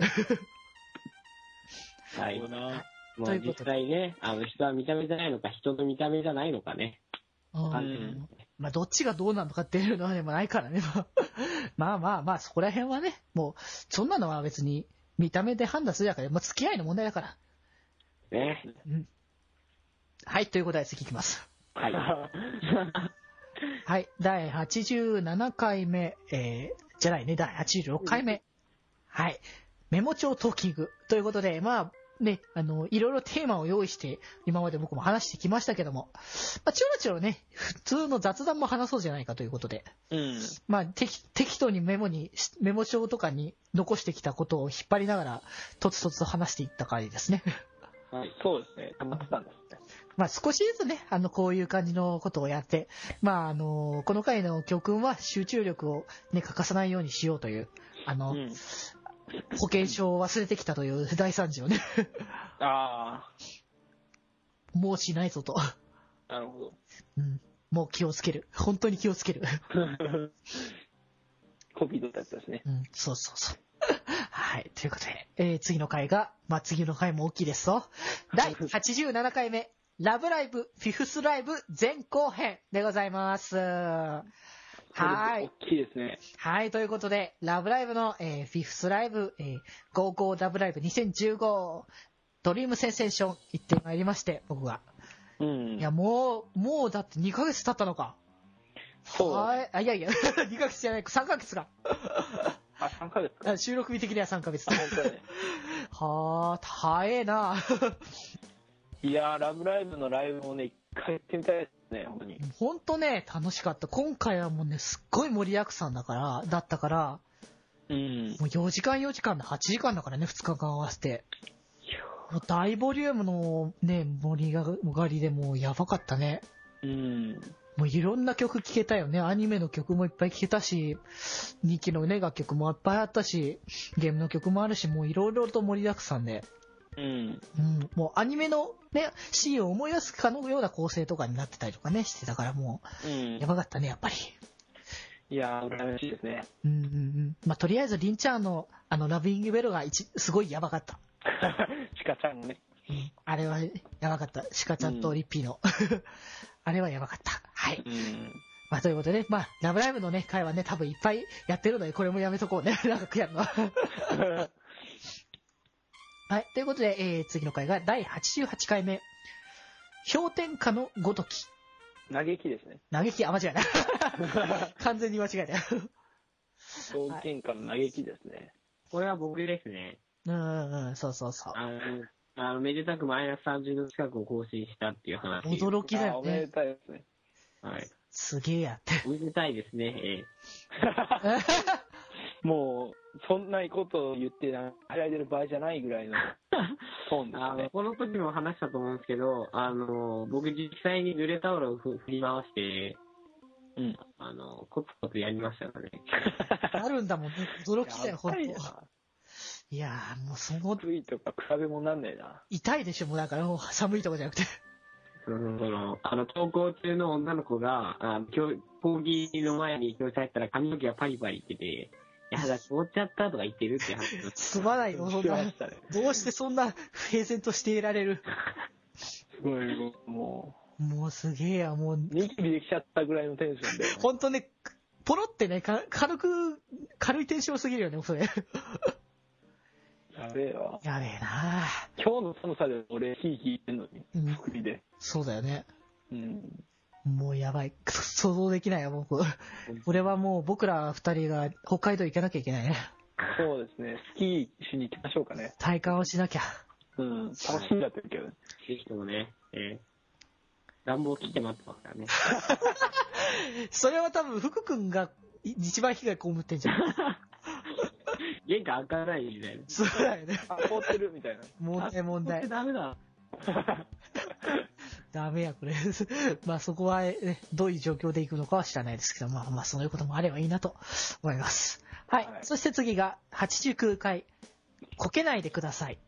はい。そうな。もう実ということで際ね、あの、人は見た目じゃないのか、人の見た目じゃないのかね。うんんまあ、どっちがどうなのかっていうのはでもないからね。まあ まあまあ、そこら辺はね、もう、そんなのは別に見た目で判断するやから、まあ、付き合いの問題だから。ね。うん。はい、ということで次いきます。はい。はい、第87回目、えー、じゃないね、第86回目。はい、メモ帳トーキングということで、まあ、ね、あの、いろいろテーマを用意して、今まで僕も話してきましたけども、まあ、ちょろちょろね、普通の雑談も話そうじゃないかということで、うん。まあ、適適当にメモに、メモ帳とかに残してきたことを引っ張りながら、とつとつと話していった回ですね。はい、そうですね。溜まってたんですね。まあ少しずつね、あの、こういう感じのことをやって、まああの、この回の教訓は集中力をね、欠かさないようにしようという、あの、うん。保険証を忘れてきたという大惨事をね、あ もうしないぞと。あ、なるほど。うん。もう気をつける。本当に気をつける。コピー取ったやつですね。うん、そうそうそう。はい。ということで、えー次の回が、まあ、次の回も大きいですぞ。第 87回目、ラブライブ、フィフスライブ前後編でございます。はい。大きいですね。はい、ということで、ラブライブの、えーフィフスライブ、えー、ゴーゴーラブライブ2015、ドリームセンセーション行ってまいりまして、僕が。うん。いや、もう、もうだって2ヶ月経ったのか。そうはい。あ、いやいや、2ヶ月じゃない、3ヶ月か。あ、3ヶ月収録日的には3ヶ月。はあ、早え な。いやー、ラブライブのライブもね、一回行ってみたいですね、本当に。ね、楽しかった。今回はもうね、すっごい盛りだくさんだから、だったから、うん。もう4時間4時間で8時間だからね、2日間合わせて。もう大ボリュームのね、盛り上がりでもうやばかったね。うん。もういろんな曲聴けたよね。アニメの曲もいっぱい聴けたし、人気のね、楽曲もいっぱいあったし、ゲームの曲もあるし、もういろいろと盛りだくさんで。うん。うん、もうアニメのね、シーンを思い出すかのような構成とかになってたりとかね、してたからもうんう、や。ばかったね、やっぱり。いやー、羨ましいですね。うんうんうん。まあ、とりあえず、リンちゃんの、あの、ラビングベルが一、すごいやばかった。チカちゃんね。うん。あれは、やばかった。シカちゃんとリッピーの。あれはやばかった。はい。うん。まあ、ということで、まあ、ラブライブのね、回はね、多分いっぱいやってるので、これもやめとこうね。長くやるのは。はい。ということで、えー、次の回が第88回目。氷点下のごとき。嘆きですね。嘆き、あ、間違えない。完全に間違えたよ。氷喧嘩の嘆きですね。これは僕ですね。うんうんうん、そうそうそう。あの、あのめでたくマイナス30度近くを更新したっていう話。驚きだよあおめでね。たいですね。はい。すげえやって。おめでたいですね。え もう、そんなことを言って、なんか、流行いてる場合じゃないぐらいのトーンえですね。あのこの時も話したと思うんですけど、あの、僕実際に濡れタオルをふ振り回して、うん。あの、コツコツやりましたからね。あるんだもんね。驚きだよ、ほんと。いな。いやー、もうその、暑いとか比べ物なんねえな。痛いでしょ、もうだから、もう寒いとこじゃなくて。その、その、あの、登校中の女の子が、あ教講義の前に教室入ったら髪の毛がパリパリいってて、やだ、凍っちゃったとか言ってるって話をすまないよ、そんな。どうしてそんな平然としていられる。すごい、ももうすげえや、もうう、、ニキビできちゃったぐらいのテンションで。ほんとね、ポロってね、か軽く、軽いテンションすぎるよね、それ。やべえわ。やべえな今日の寒さで俺、ヒーヒー言ってんのに、うん福利で。そうだよね。うん。もうやばい。想像できないよ、僕。これはもう僕ら二人が北海道行かなきゃいけないね。そうですね。スキーしに行きましょうかね。体感をしなきゃ。うん。楽しんじゃってるけどね。ぜひともね、えー暖房切って待ってますからね。それは多分福君が一番被害被ってんじゃん。玄関開かないみたいな。そうだよね。あ、凍ってるみたいな。問題問題。ダメだ。ダメや、これ。まあそこは、ね、どういう状況で行くのかは知らないですけど、まあまあそういうこともあればいいなと思います。はい。はいそして次が89回、こけないでください。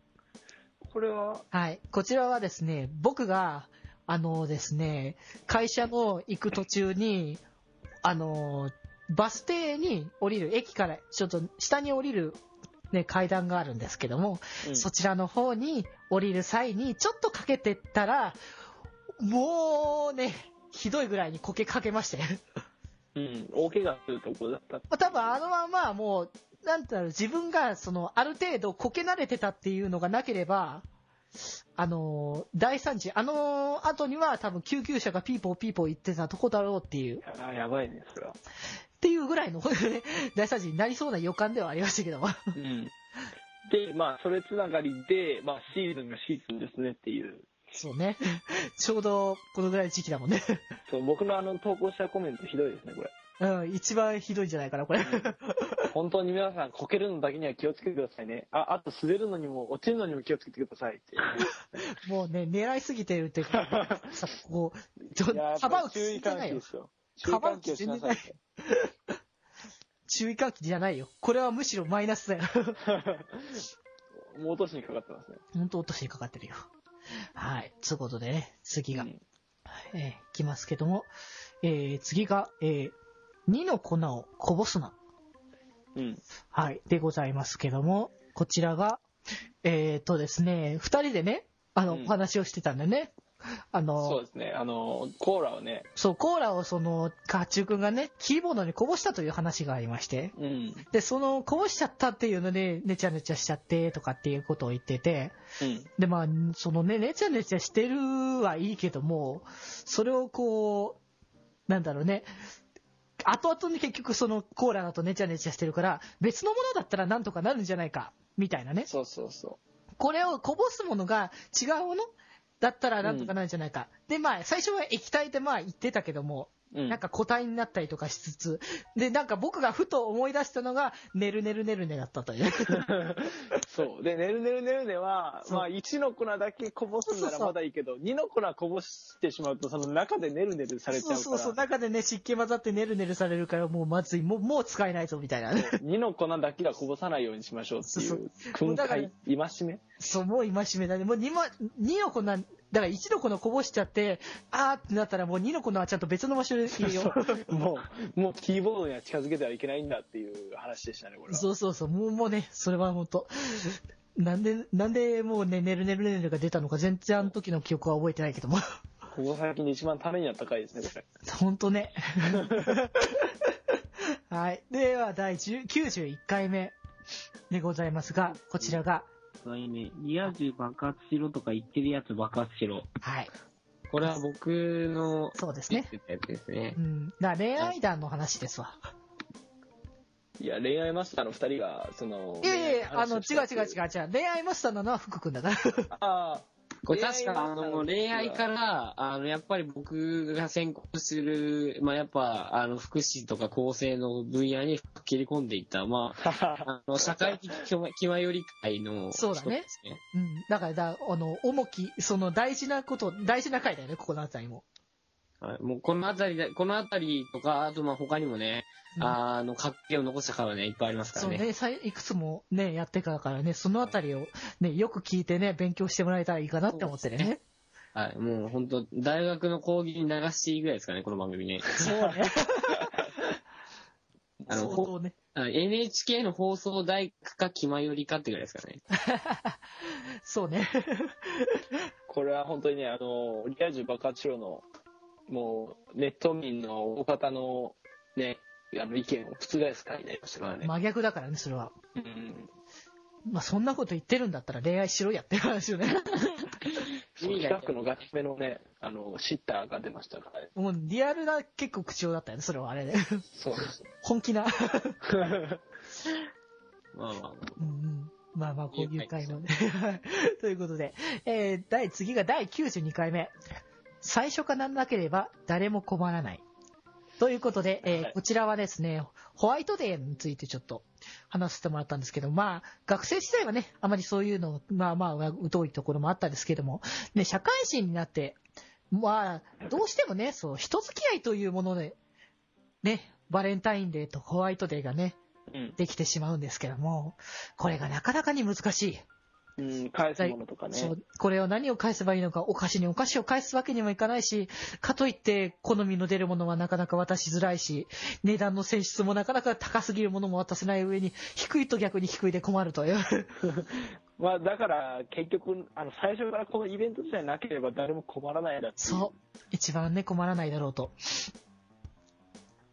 これは、はい。こちらはですね、僕が、あのですね、会社の行く途中に、あの、バス停に降りる、駅からちょっと下に降りる、ね、階段があるんですけども、うんそちらの方に降りる際にちょっとかけてったら、もうね、ひどいぐらいにこけかけまして。うん、大怪我するとこだった。まあ多分あのままもう、なんだろう、自分がその、ある程度こけ慣れてたっていうのがなければ、あの、大惨事、あの後には多分救急車がピーポーピーポー言ってたとこだろうっていう、っあやばいね、それは。ていうぐらいの、ね、大惨事になりそうな予感ではありましたけども。うん。で、まあ、それつながりで、まあ、シーズンがシーズンですねっていう。そうね。ちょうどこのぐらいの時期だもんね。そう、僕のあの投稿したコメントひどいですね、これ。うん、一番ひどいんじゃないかな、これ。本当に皆さん、こけるのだけには気をつけてくださいね。あ、あと滑るのにも、落ちるのにも気をつけてくださいって。もうね、狙いすぎてるっていうか、さ、こう、ちょいや、やっ幅をぱり注意喚注意じゃないよ。起ですよ。注意喚起をしなさい。注意喚起じゃないよ。これはむしろマイナスだよ。もう落としにかかってますね。本当落としにかかってるよ。はい。つうことでね、次が、うんえー、きますけども、えー、次が、えー、2の粉をこぼすな。うん。はい。でございますけども、こちらが、えーとですね、二人でね、あの、うんお話をしてたんだよね。あの、そうですね。あの、コーラをね、そう、コーラをその、甲冑くんがね、キーボードにこぼしたという話がありまして、うん。で、その、こぼしちゃったっていうので、ねちゃねちゃしちゃって、とかっていうことを言ってて、うん。で、まあ、そのね、ねちゃねちゃしてるはいいけども、それをこう、なんだろうね、後々に結局そのコーラだとねちゃねちゃしてるから、別のものだったらなんとかなるんじゃないか、みたいなね。そうそうそこれをこぼすものが違うものだったらなんとかなるんじゃないか。で、まあ、最初は液体でまあ言ってたけども、う。うん。なんか固体になったりとかしつつ、で、なんか僕がふと思い出したのが、ねるねるねるねだったという。そう。で、ねるねるねるねは、まあ、1の粉だけこぼすならまだいいけど、2の粉こぼしてしまうと、その中でねるねるされちゃうから。そうそうそう、中でね、湿気混ざってねるねるされるから、もうまずい、もう、もう使えないぞ、みたいな。2の粉だけはこぼさないようにしましょうっていそうう、も訓うだから戒、戒め？そう、もう戒めだね。もう2も、2の粉、だから1の粉こぼしちゃって、あーってなったらもう2の粉はちゃんと別の場所で入れよ う。もう、もうキーボードには近づけてはいけないんだっていう話でしたね、これは。そうそうそう、もうもうね、それは本当なんで、なんでもうね、ねるねるねるが出たのか全然あの時の記憶は覚えてないけども。ここ最近で一番ためになった回ですね、これ。本当ね。はい。では、第10 91回目でございますが、こちらが、そういうね、リア充爆発しろとか言ってるやつ爆発しろ。はい。これは僕のそうですね。やつですねう。ん。だから恋愛談の話ですわ。いや、恋愛マスターの二人が、その、いやいやいや、あの、違う違う違うう。違う。恋愛マスターなのは福君だから。ああ、これ確か、あの、恋愛から、あの、やっぱり僕が専攻する、まあ、やっぱ、あの、福祉とか厚生の分野に切り込んでいった、まあ、あの、社会的気まより会のそうだね。うん。だから、だあの、重き、その大事なこと、大事な回だよね、ここのあたりも。はい、もうこのあたりで、このあたりとか、あとまあ他にもね、うんあの、格好を残したからね、いっぱいありますからね。そうね、さいいくつもね、やってからからね、そのあたりをね、よく聞いてね、勉強してもらえたらいいかなって思ってね。はい、もう本当大学の講義に流していいぐらいですかね、この番組ね。そうね。あの、ね。あ NHK の放送大工か気まよりかってぐらいですかね。そうね。これは本当にね、あの、リア充爆発しろの、もう、ネット民の大方の、ね、あの、意見を覆す回になりましたからね。真逆だからね、それは。うん。まあ、そんなこと言ってるんだったら恋愛しろやっていう話よね。近くのガチめのね、あの、シッターが出ましたからね。もうリアルな結構口調だったよね、それはあれね。そうです。本気な。まあまあまあ。うんうんまあまあ、こういう回もね。はい ということで、えー、第、次が第92回目。最初からなければ誰も困らない。ということで、えーはいこちらはですね、ホワイトデーについてちょっと話してもらったんですけど、まあ、学生時代はね、あまりそういうの、まあまあ、疎いところもあったんですけども、ね、社会人になって、まあ、どうしてもね、そう、人付き合いというもので、ね、バレンタインデーとホワイトデーがね、うん。できてしまうんですけども、これがなかなかに難しい。うん、返すものとかね。そう、これを何を返せばいいのか、お菓子にお菓子を返すわけにもいかないし、かといって好みの出るものはなかなか渡しづらいし、値段の選出もなかなか高すぎるものも渡せない上に、低いと逆に低いで困るという。まあ、だから、結局、あの、最初からこのイベント自体なければ誰も困らないだそう。一番ね、困らないだろうと。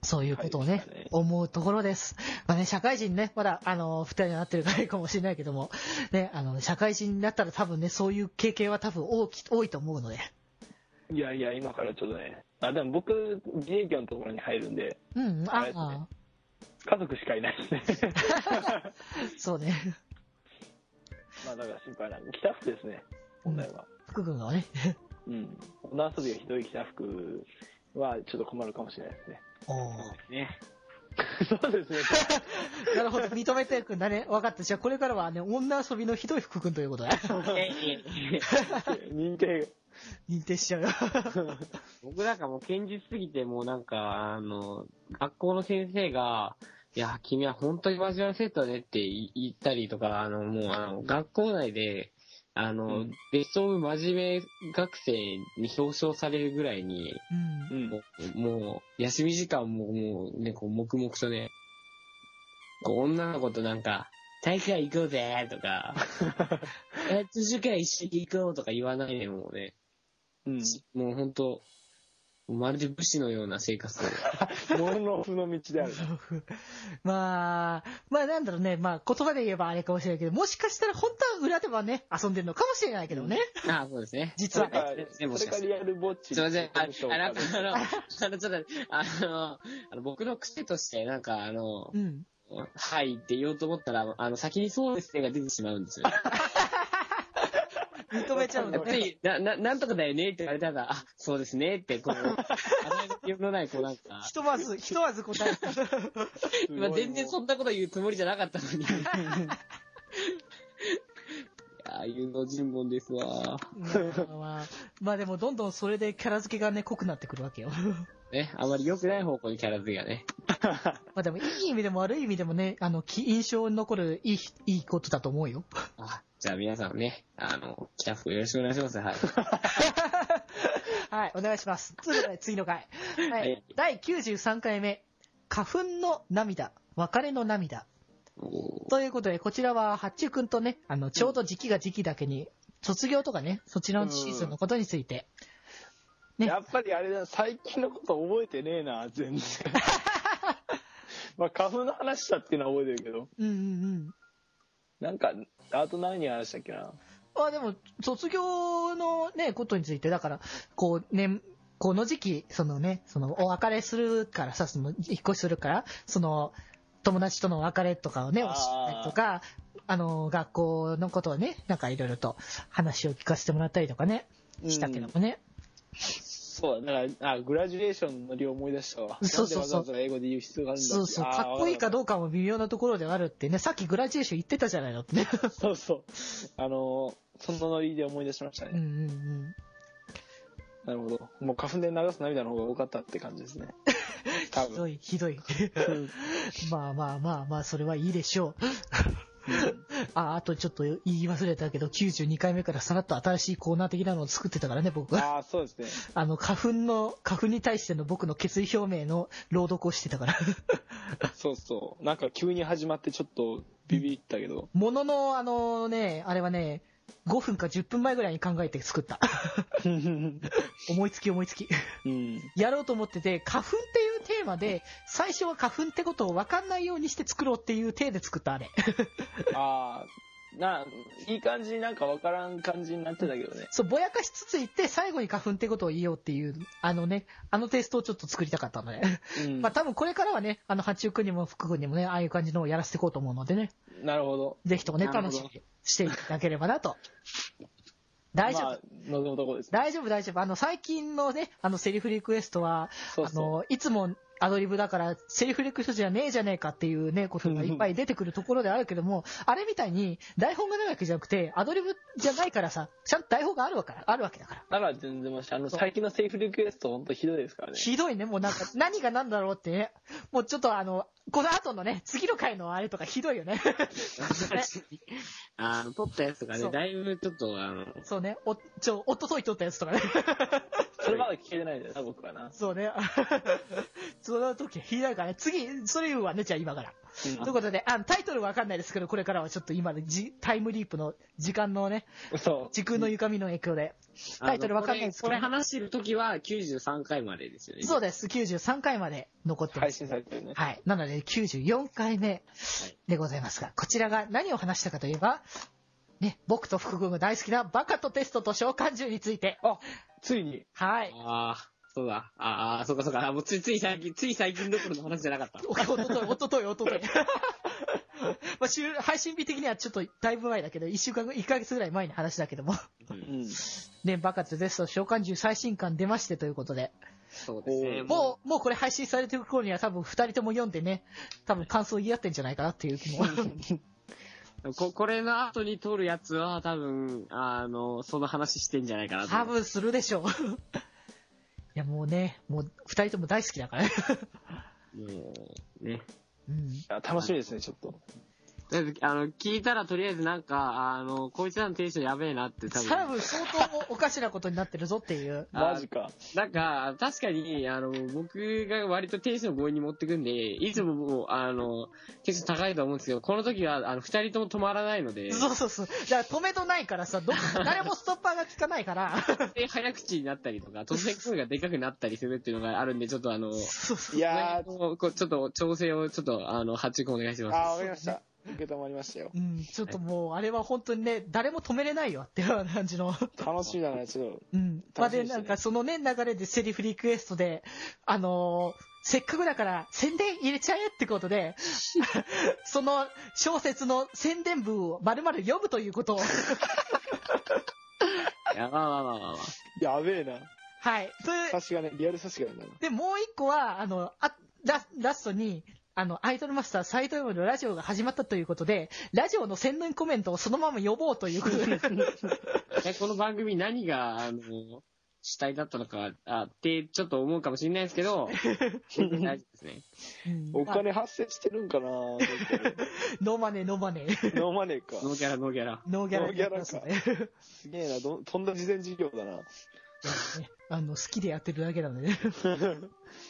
そういうことをね、はい思うところです。まあね、社会人ね、まだ、あの、二人になってるからいいかもしれないけども、ね、あの、社会人になったら多分ね、そういう経験は多分多き、多いと思うので。いやいや、今からちょっとね。あ、でも僕、自営業のところに入るんで、うん、あねあ、家族しかいないですね。そうね。まあ、だから心配ない。北福ですね、問題は。福君がね。うん。女遊びがひどい北福はちょっと困るかもしれないですね。おーね。そうですね。なるほど、認めてくんだね。分かった。じゃあこれからはね、女遊びのひどい福君ということで。認定。認定しちゃうよ。僕なんかもう堅実すぎて、もうなんか、あの、学校の先生が、いや、君は本当に真面目な生徒だねって言言ったりとか、あの、もう、あの、学校内で、あの、うんベストオブ真面目学生に表彰されるぐらいに、うん。うんも。う、もう休み時間ももうね、こう、黙々とね、こう、女の子となんか、大会行こうぜとか、え、図書館一緒に行こうとか言わないでもうね、うん。もう本当まるで武士のような生活を。モノノフの道である。まあ、まあなんだろうね。まあ言葉で言えばあれかもしれないけど、もしかしたら本当は裏ではね、遊んでるのかもしれないけどね。あそうですね。実はねら、それかリアルぼっち。すいません。あ、あの、ああの、あの、あのちょっと、あの、あの僕の癖として、なんか、あのう、ん。はいって言おうと思ったら、あの、先にそうですねが出てしまうんですよ。認めちゃうんだね。やっぱり、な、な、なんとかだよねって言われたら、あ、そうですねって、こう、あの、のない、こうなんか、ひとまず、ひとまず答えた。今全然そんなこと言うつもりじゃなかったのに。いやー、有能人文ですわ。まあまあ、まあでもどんどんそれでキャラ付けがね、濃くなってくるわけよ。ね、あまり良くない方向にキャラ付けがね。まあでもいい意味でも悪い意味でもね、あの、き印象に残るいい、いいことだと思うよ。あ、じゃあ皆さんね、あの、キャフよろしくお願いします。はい。はい、お願いします。ということで、次の回。ははいい。第93回目、花粉の涙、別れの涙。ということで、こちらは、八中くんとね、あの、ちょうど時期が時期だけに、卒業とかね、そちらのシーズンのことについて、ねやっぱりあれだ、最近のこと覚えてねえな、全然。まあ、花粉の話したっていうのは覚えてるけど、うんうんうん。なんか、あと何話したっけな？あ、でも、卒業のね、ことについて、だから、こうね、この時期、そのね、その、お別れするからさ、その、引っ越しするから、その、友達とのお別れとかをね、教えたりとか、あの、学校のことをね、なんかいろいろと話を聞かせてもらったりとかね、したけどもね。そうだ、だから、あ、グラジュエーションの量思い出したわ。そうそうそうわざわざ英語で言う必要があるんだそうそう、かっこいいかどうかかも微妙なところではあるってね、さっきグラジュエーション言ってたじゃないのってね。そうそう。あの、そのノリで思い出しましたうんね。うんうん。なるほど。もう花粉で流す涙の方が多かったって感じですね。ひどい、ひどい。まあまあまあまあ、それはいいでしょう。あ、あとちょっと言い忘れたけど、92回目からさらっと新しいコーナー的なのを作ってたからね、僕は。ああ、そうですね。あの、花粉の、花粉に対しての僕の決意表明の朗読をしてたから。そうそう。なんか急に始まってちょっとビビったけど。ものの、あのね、あれはね、5分か10分前ぐらいに考えて作った。思いつき思いつき。うん。やろうと思ってて、花粉ってテーマで、最初は花粉ってことを分かんないようにして作ろうっていう体で作ったあれ。ああ、な、いい感じになんかわからん感じになってたけどね。そう、ぼやかしつつ言って、最後に花粉ってことを言おうっていう、あのね、あのテイストをちょっと作りたかったので。うん。まあ多分これからはね、あの、八中君にも福君にもね、ああいう感じのをやらせていこうと思うのでね、なるほど。ぜひともね、楽しみにしていただければなと。大丈夫、まあ、望むところですね。大丈夫、大丈夫。あの、最近のね、あの、セリフリクエストは、そうそう。あの、いつもアドリブだから、セリフリクエストじゃねえじゃねえかっていうね、ことがいっぱい出てくるところであるけども、あれみたいに台本がないわけじゃなくて、アドリブじゃないからさ、ちゃんと台本があるわけあるわけだから。だから全然マシ。あの、最近のセーフリクエストほんとひどいですからね。ひどいね、もうなんか、何が何だろうってね。もうちょっとあの、この後のね、次の回のあれとかひどいよね。あの、撮ったやつとかね、だいぶちょっと、あの、そうね、お、ちょ、おととい撮ったやつとかね。それまだ聞けてないんだよな、僕はな。そうね。その時ひどいからね。次、それ言うわね、じゃあ今から。うんということで、あの、タイトルわかんないですけど、これからはちょっと今のじタイムリープの時間のね、そう。時空の歪みの影響で。タイトルわかんないですけどこれこれ話してる時は93回までですよね。そうです。93回まで残ってま配す。信されてるね。はい。なので、94回目でございますが、こちらが何を話したかといえば、ね、僕と福君が大好きなバカとテストと召喚獣について。あ、ついに。はい。ああ、そうだ。ああ、そうかそうか。あもうついつい最近、つい最近どころの話じゃなかった。おおととい、おととい、おととい。まあ、週配信日的にはちょっとだいぶ前だけど、1週間後、1ヶ月ぐらい前の話だけども。うん。ね、バカとテスト召喚獣最新刊出ましてということで。そうですね。もう、もうこれ配信されてる頃には多分二人とも読んでね、多分感想言い合ってんじゃないかなっていう気も。う、こ、これの後に撮るやつは多分、あの、その話してんじゃないかなと。多分するでしょう。いやもうね、もう二人とも大好きだからね。もう、ね。うん。楽しみですね、ちょっと。だってあの、聞いたらとりあえずなんか、あの、こいつらのテンションやべえなって多多分。分相当おかしなことになってるぞっていう。あマジか。なんか、確かに、あの、僕が割とテンション強引に持ってくんで、いつももう、あの、テンション高いと思うんですけど、この時は、あの、二人とも止まらないので、そうそうそう。だから止めとないからさ、ど誰もストッパーが効かないから。で早口になったりとか、突然声がでかくなったりするっていうのがあるんで、ちょっとあの、そうそういやー、こうこうちょっと調整をちょっと、あの、発注お願いします。あー、わかりました。受け止まりましたよ。うん、ちょっともう、あれは本当にね、誰も止めれないよっていう感じの。楽しみだな、ちょっと。うん。まあ、で、なんかそのね、流れでセリフリクエストで、あのーせっかくだから宣伝入れちゃえってことで、その小説の宣伝文を丸々読むということを、いや、まあまあまあまあまあ。やべえな。はい。それ差しがね、リアル差しがね。で、もう一個は、あの、あララストに、あの、アイドルマスター斎藤山のラジオが始まったということで、ラジオの宣伝コメントをそのまま読もうということで、えこの番組何が、あの、主体だったのか、あって、ちょっと思うかもしれないですけど、大丈夫ですね。うんお金発生してるんかな No money、no money。No money か。ノーギャラ、ノーギャラ。ノーギャラノーギャラかですげえな、どとんだ慈善事業だな。ねあの、好きでやってるだけなのでね。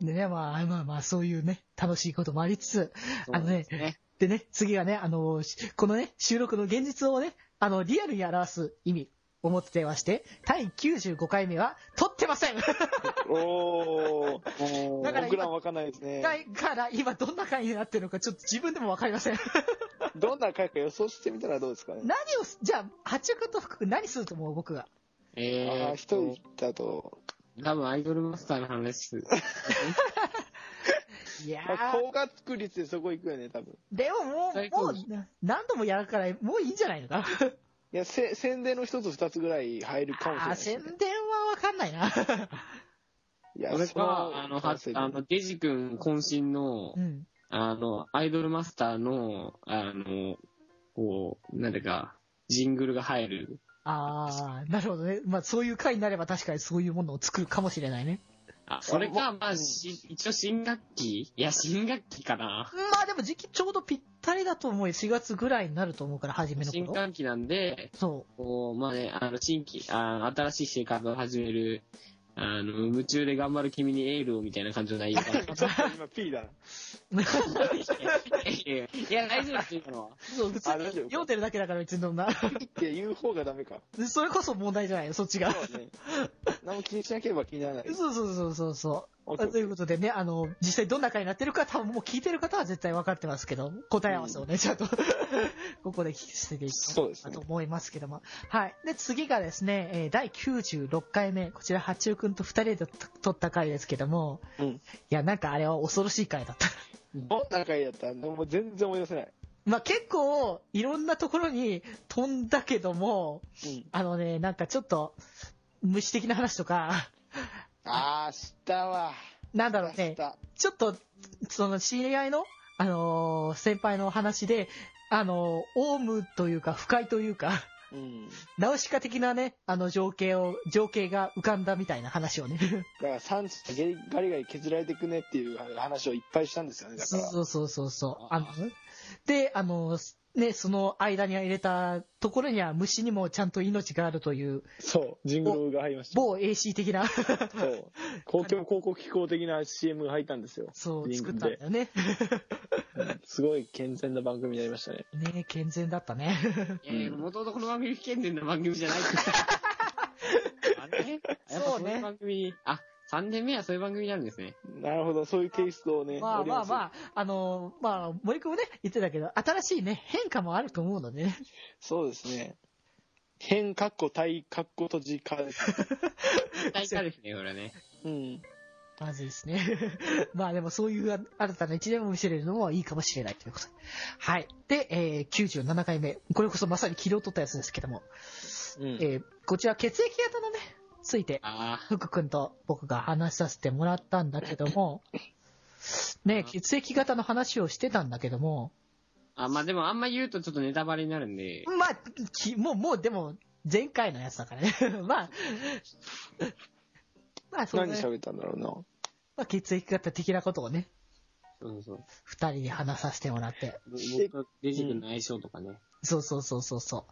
でね、まあまあまあ、そういうね、楽しいこともありつつ、あのねですね次はね、あの、しこのね、収録の現実をね、あの、リアルに表す意味を持ってまして、第95回目は、撮ってませんおー。だから僕らもわかんないですね。回から今どんな回になってるのかちょっと自分でもわかりません。どんな回か予想してみたらどうですかね。何をす、じゃあ、八中君と福君何すると思う僕が？あえー、あ、一人だと、多分アイドルマスターの話す。いやまあ、ー、高確率でそこ行くよね、多分。でももう、もう、何度もやるから、もういいんじゃないのかいや、せ宣伝の一つ二つぐらい入るかもしれあー、ないですね、宣伝はわかんないな。いや、それそのか、あの、はあの、デジ君渾身のう、ん。あの、アイドルマスターの、あの、こう、なんだか、ジングルが入る。ああ、なるほどね。まあ、そういう回になれば確かにそういうものを作るかもしれないね。あ、それか、まあ、し一応新学期？いや、新学期かな。まあでも時期ちょうどぴったりだと思うよ。4月ぐらいになると思うから、初めの新頃。歓期なんで、そこう、まあね、あの、新規、あの新しい生活を始める、あの、夢中で頑張る君にエールをみたいな感じの内容かな。ちょっと今 P だな。いやいやいや、大丈夫ですよ、今のは。う。そう、普通にあ大丈夫読んでるだけだから別にそんな。って言う方がダメか。それこそ問題じゃない？よ、そっちが。そうね。何も気にしなければ気にならない。そうそうそうそうそということでね、あの、実際どんな回になってるか多分もう聞いてる方は絶対分かってますけど、答え合わせをね、ちゃんと ここで聞かせていきたいと思いますけども。はい。で、次がですね、えー第96回目、こちら、八中くんと二人で撮った回ですけども、うん。いや、なんかあれは恐ろしい回だった。どんな回やったんもう全然思い出せない。まあ結構、いろんなところに飛んだけども、うん。あのね、なんかちょっと、虫的な話とか、あー、知ったわ。なんだろうね。ちょっと、その知り合いの、あのー先輩の話で、あのーオウムというか、不快というか、うん。ナウシカ的なね、あの情景を、情景が浮かんだみたいな話をね。だから産地がガリガリ削られていくねっていう話をいっぱいしたんですよね。だから。そうそうそうそう。あの、で、あの、ね、その間に入れたところには虫にもちゃんと命があるという、そう。ジングルが入りました。某 AC 的な、そう。公共広告機構的な CM が入ったんですよ。そう、作ったんだよね。すごい健全な番組になりましたね。ね健全だったね。いやいや、もともとこの番組不健全な番組じゃない。あれやっぱそうねそういう番組に、あ、3年目はそういう番組になるんですね。なるほど。そういうテイストをね。まあまああ。まあ、あの、まあ、森くんもね、言ってたけど、新しいね、変化もあると思うのでね。そうですね。変、かっこ、対、かっこ、閉じ、かです。大化ですね、これはね。うん。まずいですね。まあでもそういう新たな一年を見せれるのもいいかもしれないということで。はい。で、えー、97回目。これこそまさに昨日撮ったやつですけども。うん。えー、こちら血液型のね、ついて、あ福くんと僕が話させてもらったんだけども、ね、血液型の話をしてたんだけども、あ。あ、まあでもあんま言うとちょっとネタバレになるんで、まあ、きもう、もうでも、前回のやつだからね。まあ、まあ、そう何ね。喋ったんだろうな。まあ、血液型的なことをね、そうそうそう。二人に話させてもらって。ぼ僕とデジ君の相性とかね。そうそうそうそうそ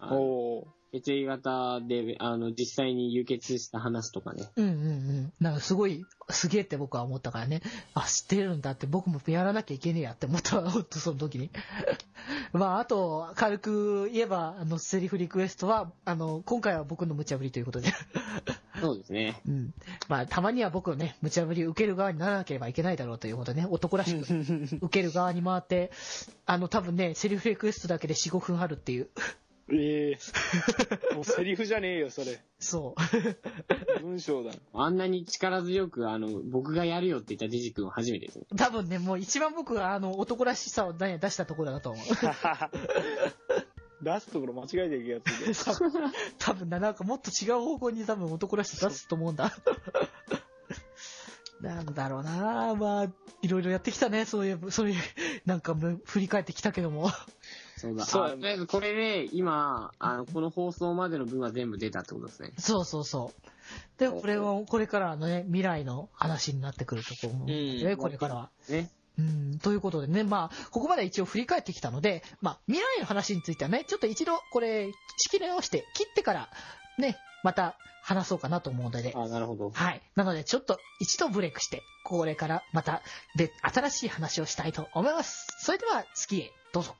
う。おー。血液型で、あの、実際に輸血した話とかね。うんうんうん。なんかすごい、すげえって僕は思ったからね。あ、知ってるんだって僕もやらなきゃいけねえやって思ったわ、ほんとその時に。まあ、あと、軽く言えば、あの、セリフリクエストは、あの、今回は僕の無茶ぶりということで。そうですね。うん。まあ、たまには僕のね、無茶ぶり受ける側にならなければいけないだろうということでね、男らしく 受ける側に回って、あの、多分ね、セリフリクエストだけで4、5分あるっていう。ええ もうセリフじゃねえよ、それ。そう。文章だ。あんなに力強く、あの、僕がやるよって言ったデジ君は初めてですね。多分ね、もう一番僕があの、男らしさを出したところだと思う。出すところ間違えていくやつで。多分多分な、なんかもっと違う方向に多分男らしさ出すと思うんだ。なんだろうなまあ、いろいろやってきたね、そういう、そういう、なんかむ振り返ってきたけども。そうだ。そうあとりあえずこれで、今、あの、この放送までの分は全部出たってことですね。そうそうそう。で、これは、これからのね、未来の話になってくると思うので、うんこれからは。ね。うん、ということでね、まあ、ここまで一応振り返ってきたので、まあ、未来の話についてはね、ちょっと一度、これ、仕切り直して、切ってから、ね、また話そうかなと思うので、あ、なるほど。はい。なので、ちょっと一度ブレイクして、これからまた、で、新しい話をしたいと思います。それでは、次へ、どうぞ。